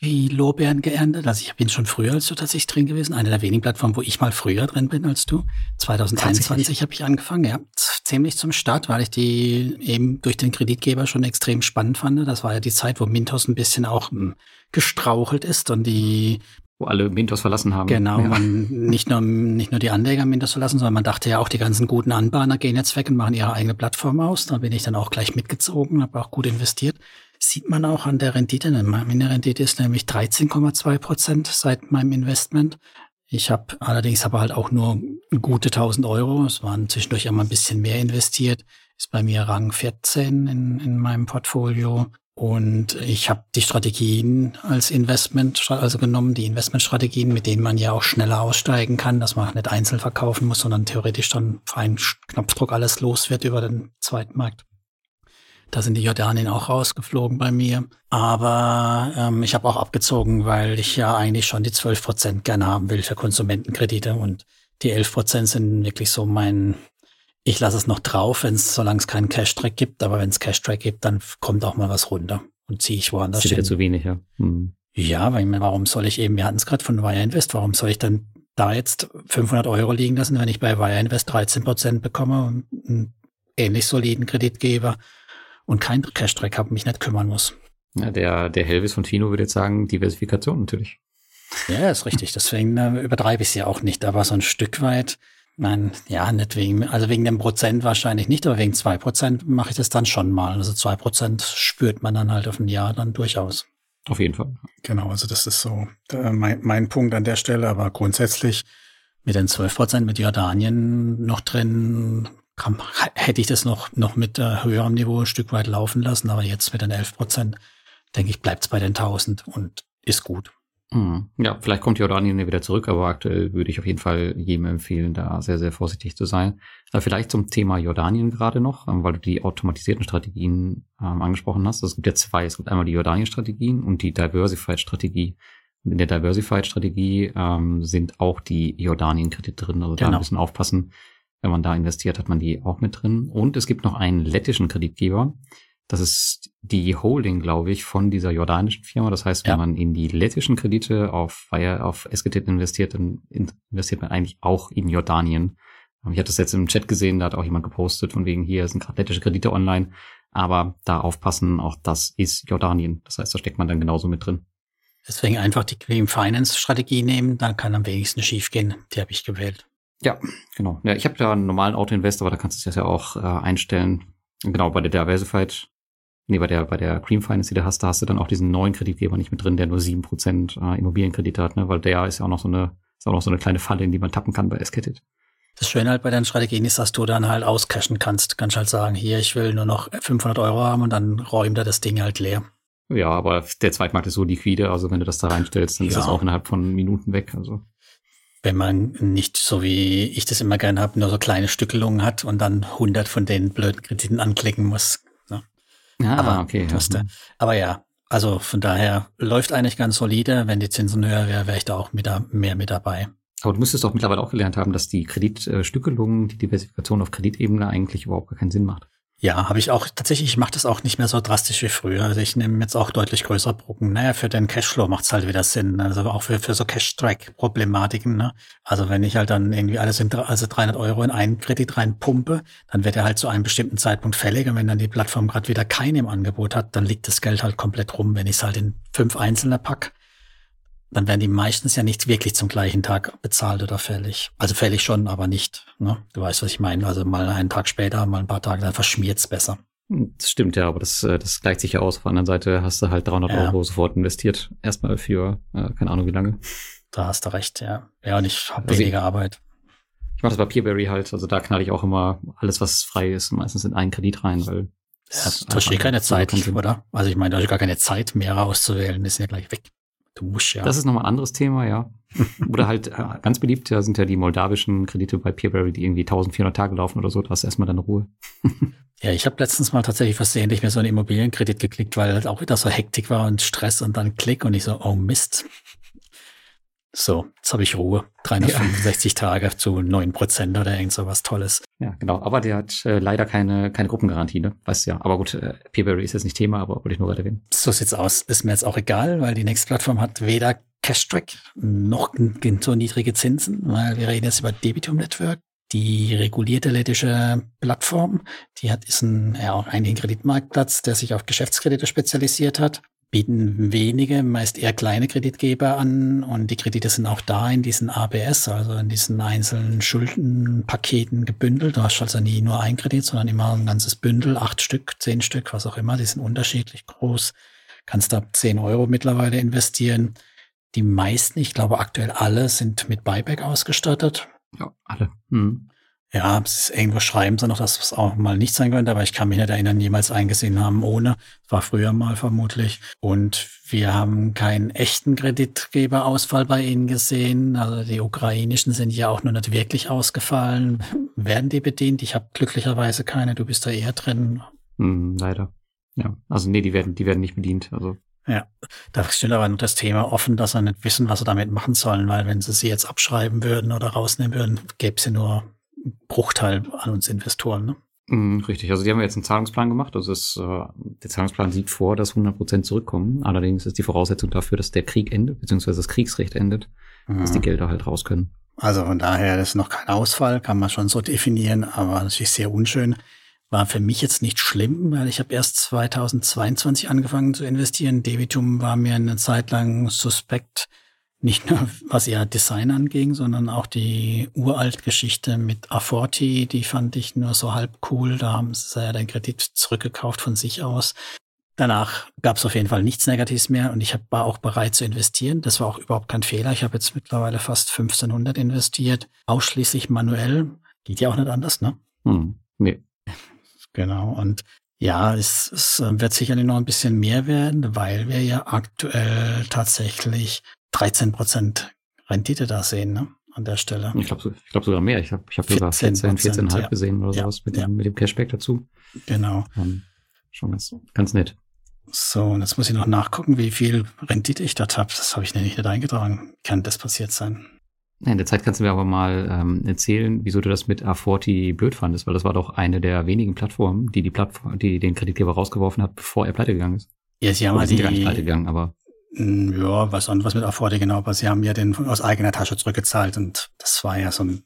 die Lorbeeren geerntet. Also ich bin schon früher als du tatsächlich drin gewesen. Eine der wenigen Plattformen, wo ich mal früher drin bin als du. 2021 habe ich angefangen, ja. Ziemlich zum Start, weil ich die eben durch den Kreditgeber schon extrem spannend fand. Das war ja die Zeit, wo Mintos ein bisschen auch hm, gestrauchelt ist und die wo alle Mintos verlassen haben. Genau, ja. man nicht nur, nicht nur die Anleger Mintos verlassen, sondern man dachte ja auch, die ganzen guten Anbahner gehen jetzt weg und machen ihre eigene Plattform aus. Da bin ich dann auch gleich mitgezogen, habe auch gut investiert sieht man auch an der Rendite. Meine Rendite ist nämlich 13,2 Prozent seit meinem Investment. Ich habe allerdings aber halt auch nur gute 1000 Euro. Es waren zwischendurch immer ein bisschen mehr investiert. Ist bei mir Rang 14 in, in meinem Portfolio. Und ich habe die Strategien als Investment, also genommen, die Investmentstrategien, mit denen man ja auch schneller aussteigen kann, dass man nicht einzeln verkaufen muss, sondern theoretisch dann für einen Knopfdruck alles los wird über den zweiten Markt. Da sind die Jordanien auch rausgeflogen bei mir. Aber ähm, ich habe auch abgezogen, weil ich ja eigentlich schon die 12 Prozent gerne haben will für Konsumentenkredite. Und die 11 Prozent sind wirklich so mein, ich lasse es noch drauf, wenn es, solange es keinen Cash-Track gibt. Aber wenn es Cash-Track gibt, dann kommt auch mal was runter und ziehe ich woanders hin. Das ist zu wenig, ja. Hm. Ja, weil warum soll ich eben, wir hatten es gerade von Wire Invest, warum soll ich dann da jetzt 500 Euro liegen lassen, wenn ich bei Wire Invest 13 Prozent bekomme und einen ähnlich soliden Kreditgeber und kein Cash-Track habe, mich nicht kümmern muss. Ja, der, der Helvis von Tino würde jetzt sagen, Diversifikation natürlich. Ja, ist richtig. Deswegen äh, übertreibe ich es ja auch nicht. Aber so ein Stück weit, nein, ja, nicht wegen, also wegen dem Prozent wahrscheinlich nicht, aber wegen zwei Prozent mache ich das dann schon mal. Also zwei Prozent spürt man dann halt auf ein Jahr dann durchaus. Auf jeden Fall. Genau, also das ist so äh, mein, mein Punkt an der Stelle. Aber grundsätzlich mit den 12 Prozent mit Jordanien noch drin, kann, hätte ich das noch, noch mit äh, höherem Niveau ein Stück weit laufen lassen, aber jetzt mit den 11 Prozent, denke ich, bleibt es bei den 1000 und ist gut. Mhm. Ja, vielleicht kommt Jordanien wieder zurück, aber aktuell würde ich auf jeden Fall jedem empfehlen, da sehr, sehr vorsichtig zu sein. Äh, vielleicht zum Thema Jordanien gerade noch, ähm, weil du die automatisierten Strategien ähm, angesprochen hast. Es gibt ja zwei. Es gibt einmal die Jordanien-Strategien und die Diversified-Strategie. In der Diversified-Strategie ähm, sind auch die Jordanien-Kredite drin, also genau. da ein genau. bisschen aufpassen wenn man da investiert, hat man die auch mit drin. Und es gibt noch einen lettischen Kreditgeber. Das ist die Holding, glaube ich, von dieser jordanischen Firma. Das heißt, wenn ja. man in die lettischen Kredite auf, auf Esketit investiert, dann investiert man eigentlich auch in Jordanien. Ich hatte das jetzt im Chat gesehen, da hat auch jemand gepostet, von wegen hier sind gerade lettische Kredite online. Aber da aufpassen, auch das ist Jordanien. Das heißt, da steckt man dann genauso mit drin. Deswegen einfach die Clean Finance Strategie nehmen, dann kann am wenigsten schief gehen. Die habe ich gewählt. Ja, genau. Ja, ich habe da einen normalen Auto-Invest, aber da kannst du es ja auch äh, einstellen. Genau, bei der Diversified, nee, bei der, bei der Cream Finance, die du hast, da hast du dann auch diesen neuen Kreditgeber nicht mit drin, der nur sieben Prozent äh, Immobilienkredite hat, ne? weil der ist ja auch noch so eine, ist auch noch so eine kleine Falle, in die man tappen kann bei Esketit. Das Schöne halt bei deinen Strategien ist, dass du dann halt auscashen kannst. Kannst halt sagen, hier, ich will nur noch 500 Euro haben und dann räumt er das Ding halt leer. Ja, aber der Zweitmarkt ist so liquide, also wenn du das da reinstellst, dann ja. ist das auch innerhalb von Minuten weg. Also wenn man nicht, so wie ich das immer gerne habe, nur so kleine Stückelungen hat und dann 100 von den blöden Krediten anklicken muss. Ne? Ah, aber, okay. Ja. aber ja, also von daher läuft eigentlich ganz solide. Wenn die Zinsen höher wäre, wäre ich da auch mit, mehr mit dabei. Aber du müsstest doch mittlerweile auch gelernt haben, dass die Kreditstückelung, die Diversifikation auf Kreditebene eigentlich überhaupt gar keinen Sinn macht. Ja, habe ich auch tatsächlich, ich mache das auch nicht mehr so drastisch wie früher. Also ich nehme jetzt auch deutlich größere Brocken. Naja, für den Cashflow macht es halt wieder Sinn. Also auch für, für so Cash-Track-Problematiken. Ne? Also wenn ich halt dann irgendwie alles in also 300 Euro in einen Kredit reinpumpe, dann wird er halt zu einem bestimmten Zeitpunkt fällig. Und wenn dann die Plattform gerade wieder keinen im Angebot hat, dann liegt das Geld halt komplett rum. Wenn ich es halt in fünf einzelne pack, dann werden die meistens ja nicht wirklich zum gleichen Tag bezahlt oder fällig. Also fällig schon, aber nicht. Ne? Du weißt, was ich meine. Also mal einen Tag später, mal ein paar Tage, dann verschmiert's besser. Hm, das stimmt ja, aber das, äh, das gleicht sich ja aus. Auf der anderen Seite hast du halt 300 ja. Euro sofort investiert. Erstmal für, äh, keine Ahnung wie lange. Da hast du recht, ja. Ja, und ich habe also weniger ich, Arbeit. Ich mache das bei Peerberry halt. Also da knall ich auch immer alles, was frei ist, meistens in einen Kredit rein, weil ja, hast eh keine Zeit, oder? Also ich meine, du hast gar keine Zeit mehr auszuwählen, ist ja gleich weg. Du musst ja. Das ist nochmal ein anderes Thema, ja. oder halt äh, ganz beliebt ja, sind ja die moldawischen Kredite bei Peerberry, die irgendwie 1400 Tage laufen oder so. Da hast du erstmal deine Ruhe. ja, ich habe letztens mal tatsächlich versehentlich mir so einen Immobilienkredit geklickt, weil halt auch wieder so Hektik war und Stress und dann Klick und ich so, oh Mist. So, jetzt habe ich Ruhe. 365 ja. Tage zu 9 Prozent oder irgend so was Tolles. Ja, genau. Aber der hat äh, leider keine, keine Gruppengarantie, ne? Weißt du ja. Aber gut, äh, Peerberry ist jetzt nicht Thema, aber wollte ich nur weiter erwähnen. So sieht's aus. Ist mir jetzt auch egal, weil die nächste Plattform hat weder Cashtrack noch so niedrige Zinsen, weil wir reden jetzt über Debitum Network. Die regulierte lettische Plattform, die hat, ist ein, ja, auch ein Kreditmarktplatz, der sich auf Geschäftskredite spezialisiert hat bieten wenige, meist eher kleine Kreditgeber an und die Kredite sind auch da in diesen ABS, also in diesen einzelnen Schuldenpaketen gebündelt. Du hast also nie nur ein Kredit, sondern immer ein ganzes Bündel, acht Stück, zehn Stück, was auch immer. Die sind unterschiedlich groß. Kannst ab zehn Euro mittlerweile investieren. Die meisten, ich glaube aktuell alle, sind mit Buyback ausgestattet. Ja, alle. Mhm. Ja, es ist irgendwo schreiben sie noch, dass es auch mal nicht sein könnte, aber ich kann mich nicht erinnern, jemals eingesehen haben ohne. War früher mal vermutlich. Und wir haben keinen echten Kreditgeberausfall bei ihnen gesehen. Also die ukrainischen sind ja auch nur nicht wirklich ausgefallen. Werden die bedient? Ich habe glücklicherweise keine. Du bist da eher drin. Hm, leider. Ja, also nee, die werden, die werden nicht bedient. Also ja, da steht aber noch das Thema offen, dass sie nicht wissen, was sie damit machen sollen, weil wenn sie sie jetzt abschreiben würden oder rausnehmen würden, gäbe sie nur Bruchteil an uns Investoren. Ne? Mm, richtig, also die haben jetzt einen Zahlungsplan gemacht. Also es, äh, der Zahlungsplan sieht vor, dass 100 Prozent zurückkommen. Allerdings ist die Voraussetzung dafür, dass der Krieg endet, beziehungsweise das Kriegsrecht endet, mhm. dass die Gelder halt raus können. Also von daher ist noch kein Ausfall, kann man schon so definieren, aber natürlich sehr unschön. War für mich jetzt nicht schlimm, weil ich habe erst 2022 angefangen zu investieren. Debitum war mir eine Zeit lang suspekt nicht nur was ihr Design anging, sondern auch die Uralt-Geschichte mit Aforti, die fand ich nur so halb cool. Da haben sie ja den Kredit zurückgekauft von sich aus. Danach gab es auf jeden Fall nichts Negatives mehr und ich war auch bereit zu investieren. Das war auch überhaupt kein Fehler. Ich habe jetzt mittlerweile fast 1500 investiert, ausschließlich manuell. Geht ja auch nicht anders, ne? Hm, nee. Genau. Und ja, es, es wird sicherlich noch ein bisschen mehr werden, weil wir ja aktuell tatsächlich 13 Prozent Rendite da sehen, ne? An der Stelle. Ich glaube ich glaub sogar mehr. Ich habe ich hab sogar 14, 14,5 ja. gesehen oder sowas mit, ja. dem, mit dem Cashback dazu. Genau. Ähm, schon ganz, ganz nett. So, und jetzt muss ich noch nachgucken, wie viel Rendite ich dort habe. Das habe ich nämlich nicht eingetragen. Kann das passiert sein? In der Zeit kannst du mir aber mal ähm, erzählen, wieso du das mit A40 blöd fandest, weil das war doch eine der wenigen Plattformen, die die Plattform, die den Kreditgeber rausgeworfen hat, bevor er pleite gegangen ist. Ja, sie haben halt die, pleite gegangen, aber ja, was anderes mit Afforde, genau, aber sie haben ja den aus eigener Tasche zurückgezahlt und das war ja so ein.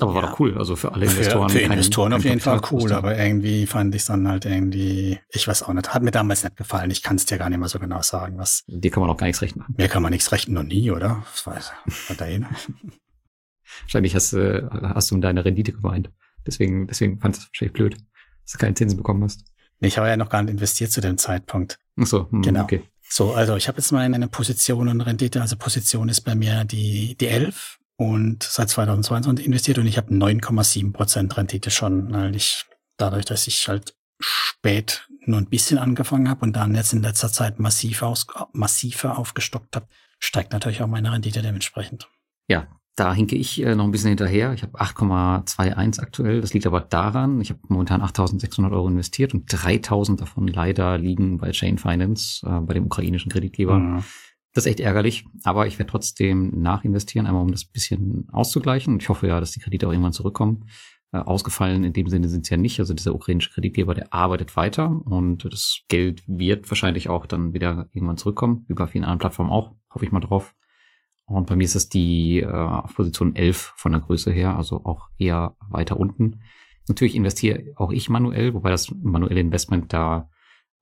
Aber war doch cool, also für alle Investoren. Für, für Investoren auf jeden Fall cool, aber irgendwie fand ich es dann halt irgendwie, ich weiß auch nicht, hat mir damals nicht gefallen. Ich kann es dir gar nicht mehr so genau sagen, was. Dir kann man auch gar nichts recht machen. Mir kann man nichts rechten, noch nie, oder? Was weiß ich, dahin. Wahrscheinlich hast, äh, hast du in deine Rendite geweint. Deswegen, deswegen fandest du es wahrscheinlich blöd, dass du keine Zinsen bekommen hast. Ich habe ja noch gar nicht investiert zu dem Zeitpunkt. Ach so, hm, genau. Okay. So, also ich habe jetzt mal eine Position und Rendite. Also Position ist bei mir die, die 11 und seit 2022 investiert und ich habe 9,7 Prozent Rendite schon, weil ich dadurch, dass ich halt spät nur ein bisschen angefangen habe und dann jetzt in letzter Zeit massiv aus, massiver aufgestockt habe, steigt natürlich auch meine Rendite dementsprechend. Ja, da hinke ich äh, noch ein bisschen hinterher. Ich habe 8,21 aktuell. Das liegt aber daran, ich habe momentan 8.600 Euro investiert und 3.000 davon leider liegen bei Chain Finance, äh, bei dem ukrainischen Kreditgeber. Mhm. Das ist echt ärgerlich, aber ich werde trotzdem nachinvestieren, einmal um das bisschen auszugleichen. Ich hoffe ja, dass die Kredite auch irgendwann zurückkommen. Äh, ausgefallen in dem Sinne sind es ja nicht. Also dieser ukrainische Kreditgeber, der arbeitet weiter und das Geld wird wahrscheinlich auch dann wieder irgendwann zurückkommen, wie bei vielen anderen Plattformen auch, hoffe ich mal drauf. Und bei mir ist das die äh, auf Position 11 von der Größe her, also auch eher weiter unten. Natürlich investiere auch ich manuell, wobei das manuelle Investment da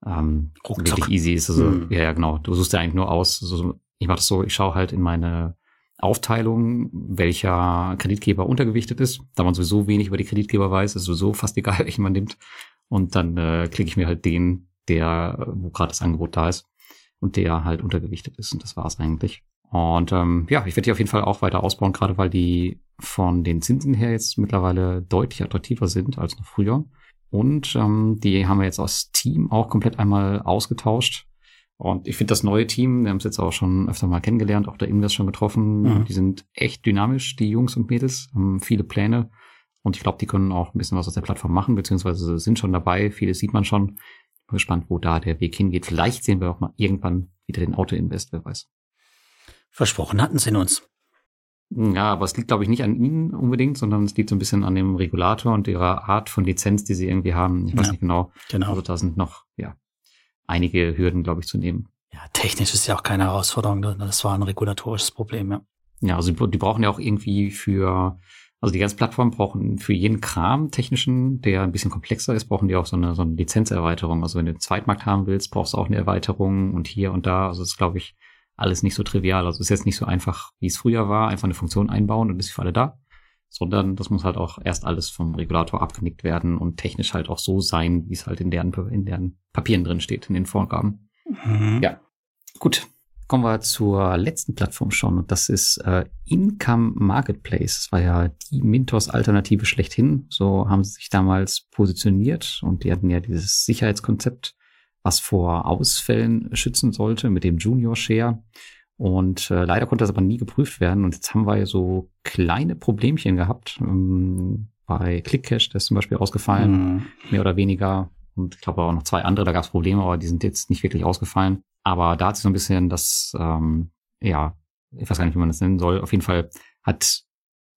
ähm, wirklich easy ist. Also, hm. ja, ja, genau. Du suchst ja eigentlich nur aus, so ich mache das so, ich schaue halt in meine Aufteilung, welcher Kreditgeber untergewichtet ist, da man sowieso wenig über die Kreditgeber weiß, ist sowieso fast egal, welchen man nimmt. Und dann äh, klicke ich mir halt den, der, wo gerade das Angebot da ist und der halt untergewichtet ist. Und das war's eigentlich. Und ähm, ja, ich werde die auf jeden Fall auch weiter ausbauen, gerade weil die von den Zinsen her jetzt mittlerweile deutlich attraktiver sind als noch früher. Und ähm, die haben wir jetzt aus Team auch komplett einmal ausgetauscht. Und ich finde das neue Team, wir haben es jetzt auch schon öfter mal kennengelernt, auch der Invest schon getroffen. Mhm. Die sind echt dynamisch, die Jungs und Mädels, haben viele Pläne. Und ich glaube, die können auch ein bisschen was aus der Plattform machen, beziehungsweise sind schon dabei. Vieles sieht man schon. Bin gespannt, wo da der Weg hingeht. Vielleicht sehen wir auch mal irgendwann wieder den Auto-Invest, wer weiß. Versprochen hatten sie uns. Ja, aber es liegt, glaube ich, nicht an ihnen unbedingt, sondern es liegt so ein bisschen an dem Regulator und ihrer Art von Lizenz, die sie irgendwie haben. Ich weiß ja, nicht genau. Genau. Also da sind noch, ja, einige Hürden, glaube ich, zu nehmen. Ja, technisch ist ja auch keine Herausforderung. Das war ein regulatorisches Problem, ja. Ja, also die brauchen ja auch irgendwie für, also die ganze Plattform brauchen für jeden Kram technischen, der ein bisschen komplexer ist, brauchen die auch so eine, so eine Lizenzerweiterung. Also wenn du einen Zweitmarkt haben willst, brauchst du auch eine Erweiterung und hier und da. Also das ist, glaube ich, alles nicht so trivial. Also ist jetzt nicht so einfach, wie es früher war, einfach eine Funktion einbauen und ist für alle da, sondern das muss halt auch erst alles vom Regulator abgenickt werden und technisch halt auch so sein, wie es halt in deren, in deren Papieren drin steht, in den Vorgaben. Mhm. Ja, gut. Kommen wir zur letzten Plattform schon und das ist äh, Income Marketplace. Das war ja die Mintos-Alternative schlechthin. So haben sie sich damals positioniert und die hatten ja dieses Sicherheitskonzept was vor Ausfällen schützen sollte mit dem Junior Share. Und äh, leider konnte das aber nie geprüft werden. Und jetzt haben wir so kleine Problemchen gehabt. Ähm, bei ClickCash, der ist zum Beispiel ausgefallen, mhm. mehr oder weniger. Und ich glaube auch noch zwei andere, da gab es Probleme, aber die sind jetzt nicht wirklich ausgefallen. Aber da hat sich so ein bisschen das, ähm, ja, ich weiß gar nicht, wie man das nennen soll. Auf jeden Fall hat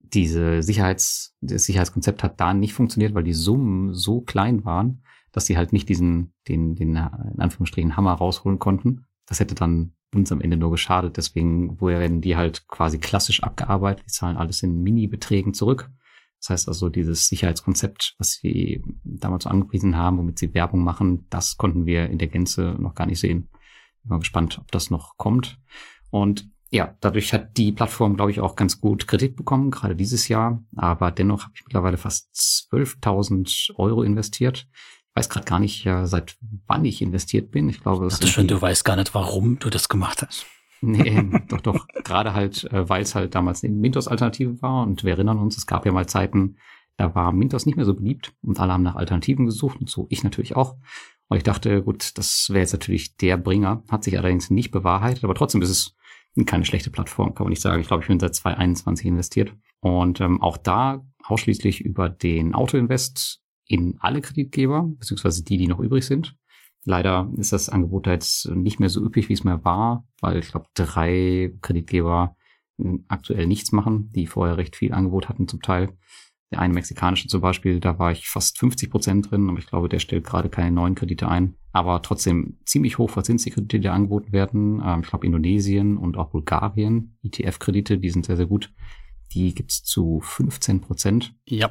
diese Sicherheits, das Sicherheitskonzept hat da nicht funktioniert, weil die Summen so klein waren, dass sie halt nicht diesen, den, den, in Anführungsstrichen, Hammer rausholen konnten. Das hätte dann uns am Ende nur geschadet. Deswegen werden die halt quasi klassisch abgearbeitet. Die zahlen alles in Mini-Beträgen zurück. Das heißt also, dieses Sicherheitskonzept, was sie damals so angepriesen haben, womit sie Werbung machen, das konnten wir in der Gänze noch gar nicht sehen. Bin mal gespannt, ob das noch kommt. Und ja, dadurch hat die Plattform, glaube ich, auch ganz gut Kredit bekommen, gerade dieses Jahr. Aber dennoch habe ich mittlerweile fast 12.000 Euro investiert weiß gerade gar nicht, ja, seit wann ich investiert bin. Ich glaube, das ist schon, du weißt gar nicht, warum du das gemacht hast. Nee, doch, doch. Gerade halt, äh, weil es halt damals eine Mintos-Alternative war. Und wir erinnern uns, es gab ja mal Zeiten, da war Mintos nicht mehr so beliebt und alle haben nach Alternativen gesucht und so ich natürlich auch. Und ich dachte, gut, das wäre jetzt natürlich der Bringer. Hat sich allerdings nicht bewahrheitet, aber trotzdem ist es keine schlechte Plattform, kann man nicht sagen. Ich glaube, ich bin seit 2021 investiert. Und ähm, auch da ausschließlich über den Autoinvest in alle Kreditgeber, beziehungsweise die, die noch übrig sind. Leider ist das Angebot da jetzt nicht mehr so üppig, wie es mal war, weil ich glaube, drei Kreditgeber aktuell nichts machen, die vorher recht viel Angebot hatten zum Teil. Der eine mexikanische zum Beispiel, da war ich fast 50 Prozent drin, aber ich glaube, der stellt gerade keine neuen Kredite ein. Aber trotzdem ziemlich hoch verzinst die Kredite, die angeboten werden. Ähm, ich glaube, Indonesien und auch Bulgarien, ETF-Kredite, die sind sehr, sehr gut. Die gibt's zu 15 Prozent. Ja.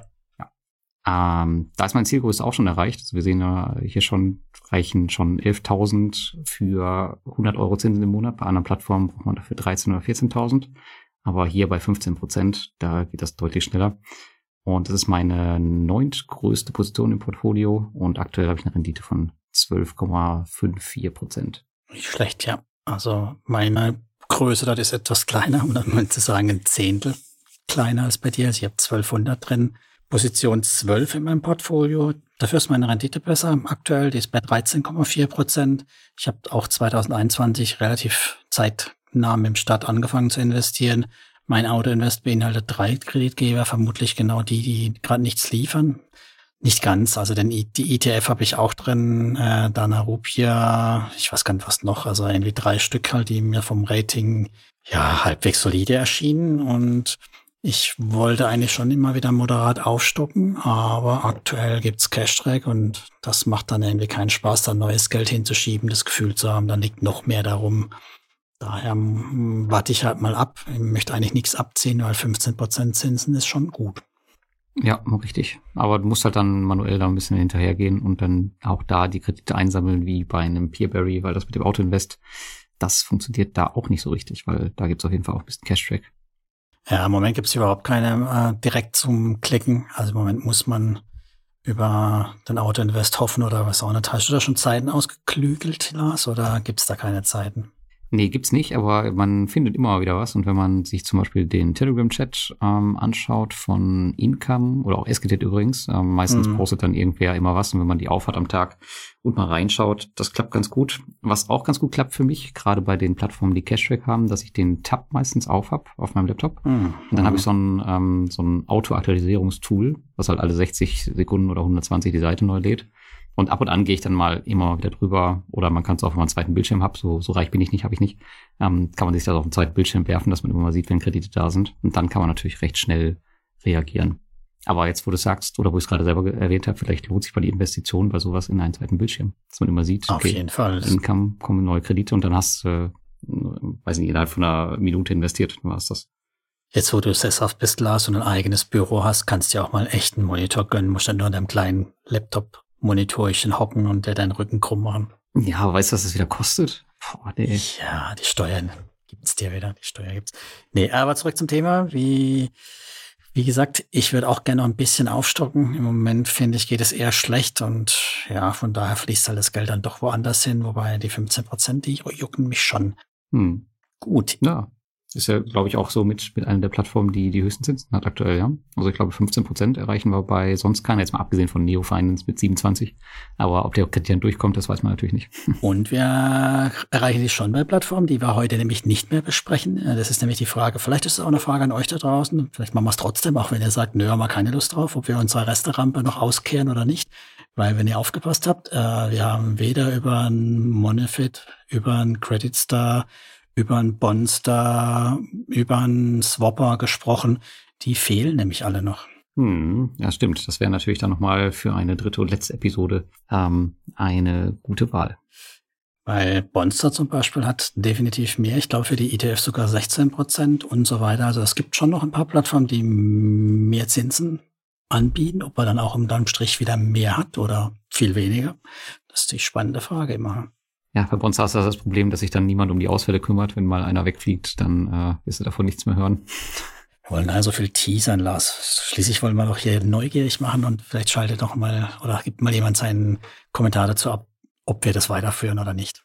Ähm, da ist mein Zielgröße auch schon erreicht. Also wir sehen ja hier schon, reichen schon 11.000 für 100 Euro Zinsen im Monat. Bei anderen Plattformen braucht man dafür 13.000 oder 14.000. Aber hier bei 15 Prozent, da geht das deutlich schneller. Und das ist meine neuntgrößte Position im Portfolio. Und aktuell habe ich eine Rendite von 12,54 Prozent. Nicht schlecht, ja. Also meine Größe dort ist etwas kleiner, um dann mal zu sagen, ein Zehntel kleiner als bei dir. Also ich habe 1200 drin. Position 12 in meinem Portfolio. Dafür ist meine Rendite besser aktuell. Die ist bei 13,4 Prozent. Ich habe auch 2021 relativ zeitnah dem Start angefangen zu investieren. Mein Autoinvest beinhaltet drei Kreditgeber, vermutlich genau die, die gerade nichts liefern. Nicht ganz, also denn die ETF habe ich auch drin, äh, Dana Rupia, ich weiß gar nicht was noch, also irgendwie drei Stück halt, die mir vom Rating ja halbwegs solide erschienen und ich wollte eigentlich schon immer wieder moderat aufstocken, aber aktuell gibt's Cash-Track und das macht dann irgendwie keinen Spaß, da neues Geld hinzuschieben, das Gefühl zu haben, dann liegt noch mehr darum. Daher hm, warte ich halt mal ab. Ich möchte eigentlich nichts abziehen, weil 15% Zinsen ist schon gut. Ja, richtig. Aber du musst halt dann manuell da ein bisschen hinterhergehen und dann auch da die Kredite einsammeln wie bei einem Peerberry, weil das mit dem Autoinvest das funktioniert da auch nicht so richtig, weil da gibt's auf jeden Fall auch ein bisschen Cash-Track. Ja, im Moment gibt's überhaupt keine äh, direkt zum Klicken. Also im Moment muss man über den Auto-Invest hoffen oder was auch nicht. Hast du da schon Zeiten ausgeklügelt, Lars, oder gibt's da keine Zeiten? Nee, gibt's nicht, aber man findet immer wieder was. Und wenn man sich zum Beispiel den Telegram-Chat ähm, anschaut von Income oder auch Esketit übrigens, ähm, meistens mhm. postet dann irgendwer immer was. Und wenn man die aufhat am Tag und mal reinschaut, das klappt ganz gut. Was auch ganz gut klappt für mich, gerade bei den Plattformen, die Cashback haben, dass ich den Tab meistens auf hab auf meinem Laptop. Mhm. Und dann habe ich so ein, ähm, so ein Auto-Aktualisierungstool, was halt alle 60 Sekunden oder 120 die Seite neu lädt. Und ab und an gehe ich dann mal immer wieder drüber. Oder man kann es auch, wenn man einen zweiten Bildschirm hat, so, so reich bin ich nicht, habe ich nicht, ähm, kann man sich das auf den zweiten Bildschirm werfen, dass man immer mal sieht, wenn Kredite da sind. Und dann kann man natürlich recht schnell reagieren. Aber jetzt, wo du sagst, oder wo ich es gerade selber erwähnt habe, vielleicht lohnt sich mal die Investition bei sowas in einen zweiten Bildschirm. Dass man immer sieht, auf okay, jeden Fall. Income, kommen neue Kredite und dann hast du, äh, weiß nicht, innerhalb von einer Minute investiert, dann war es das. Jetzt, wo du sesshaft bist, Lars, und ein eigenes Büro hast, kannst du ja auch mal einen Monitor gönnen, musst dann nur an deinem kleinen Laptop Monitorchen hocken und der deinen Rücken krumm machen. Ja, weißt du, was das wieder kostet? Boah, nee. Ja, die Steuern gibt's dir wieder. Die Steuer gibt's. Nee, aber zurück zum Thema. Wie, wie gesagt, ich würde auch gerne noch ein bisschen aufstocken. Im Moment finde ich, geht es eher schlecht und ja, von daher fließt halt das Geld dann doch woanders hin, wobei die 15 Prozent, die jucken mich schon. Hm. Gut. Ja, ist ja, glaube ich, auch so mit, mit einer der Plattformen, die die höchsten Zinsen hat aktuell, ja. Also ich glaube, 15 Prozent erreichen wir bei sonst keiner, jetzt mal abgesehen von Neo Finance mit 27. Aber ob der Kredit durchkommt, das weiß man natürlich nicht. Und wir erreichen die schon bei Plattformen, die wir heute nämlich nicht mehr besprechen. Das ist nämlich die Frage, vielleicht ist es auch eine Frage an euch da draußen. Vielleicht machen wir es trotzdem, auch wenn ihr sagt, nö, haben wir keine Lust drauf, ob wir unsere Resterampe noch auskehren oder nicht. Weil, wenn ihr aufgepasst habt, äh, wir haben weder über ein Monefit, über ein Credit Star, über einen Bonster, über einen Swapper gesprochen. Die fehlen nämlich alle noch. Hm, ja, stimmt. Das wäre natürlich dann nochmal für eine dritte und letzte Episode ähm, eine gute Wahl. Weil Bonster zum Beispiel hat definitiv mehr. Ich glaube, für die ETF sogar 16 Prozent und so weiter. Also es gibt schon noch ein paar Plattformen, die mehr Zinsen anbieten. Ob man dann auch im Strich wieder mehr hat oder viel weniger. Das ist die spannende Frage immer. Ja, bei uns hast du das Problem, dass sich dann niemand um die Ausfälle kümmert. Wenn mal einer wegfliegt, dann äh, wirst du davon nichts mehr hören. Wir wollen also viel teasern, Lars. Schließlich wollen wir doch hier neugierig machen und vielleicht schaltet doch mal oder gibt mal jemand seinen Kommentar dazu ab, ob wir das weiterführen oder nicht.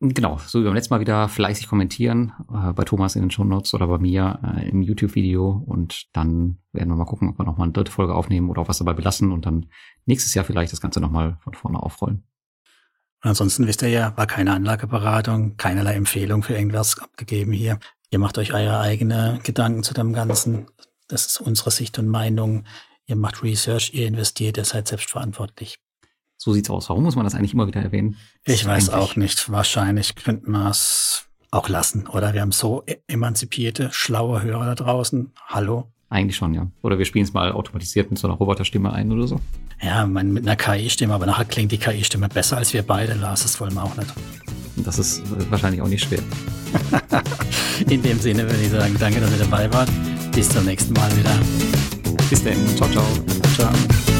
Genau, so wie beim letzten Mal wieder fleißig kommentieren, äh, bei Thomas in den Show Notes oder bei mir äh, im YouTube-Video und dann werden wir mal gucken, ob wir nochmal eine dritte Folge aufnehmen oder auch was dabei belassen und dann nächstes Jahr vielleicht das Ganze nochmal von vorne aufrollen. Und ansonsten wisst ihr ja, war keine Anlageberatung, keinerlei Empfehlung für irgendwas abgegeben hier. Ihr macht euch eure eigene Gedanken zu dem Ganzen. Das ist unsere Sicht und Meinung. Ihr macht Research, ihr investiert, ihr seid selbstverantwortlich. So sieht's aus. Warum muss man das eigentlich immer wieder erwähnen? Ich weiß auch nicht. Wahrscheinlich könnten wir es auch lassen. Oder wir haben so e- emanzipierte, schlaue Hörer da draußen. Hallo. Eigentlich schon, ja. Oder wir spielen es mal automatisiert mit so einer Roboterstimme ein oder so. Ja, man, mit einer KI-Stimme, aber nachher klingt die KI-Stimme besser als wir beide, Lars. Das wollen wir auch nicht. Das ist wahrscheinlich auch nicht schwer. In dem Sinne würde ich sagen, danke, dass ihr dabei wart. Bis zum nächsten Mal wieder. Bis dann. Ciao, ciao. Ciao.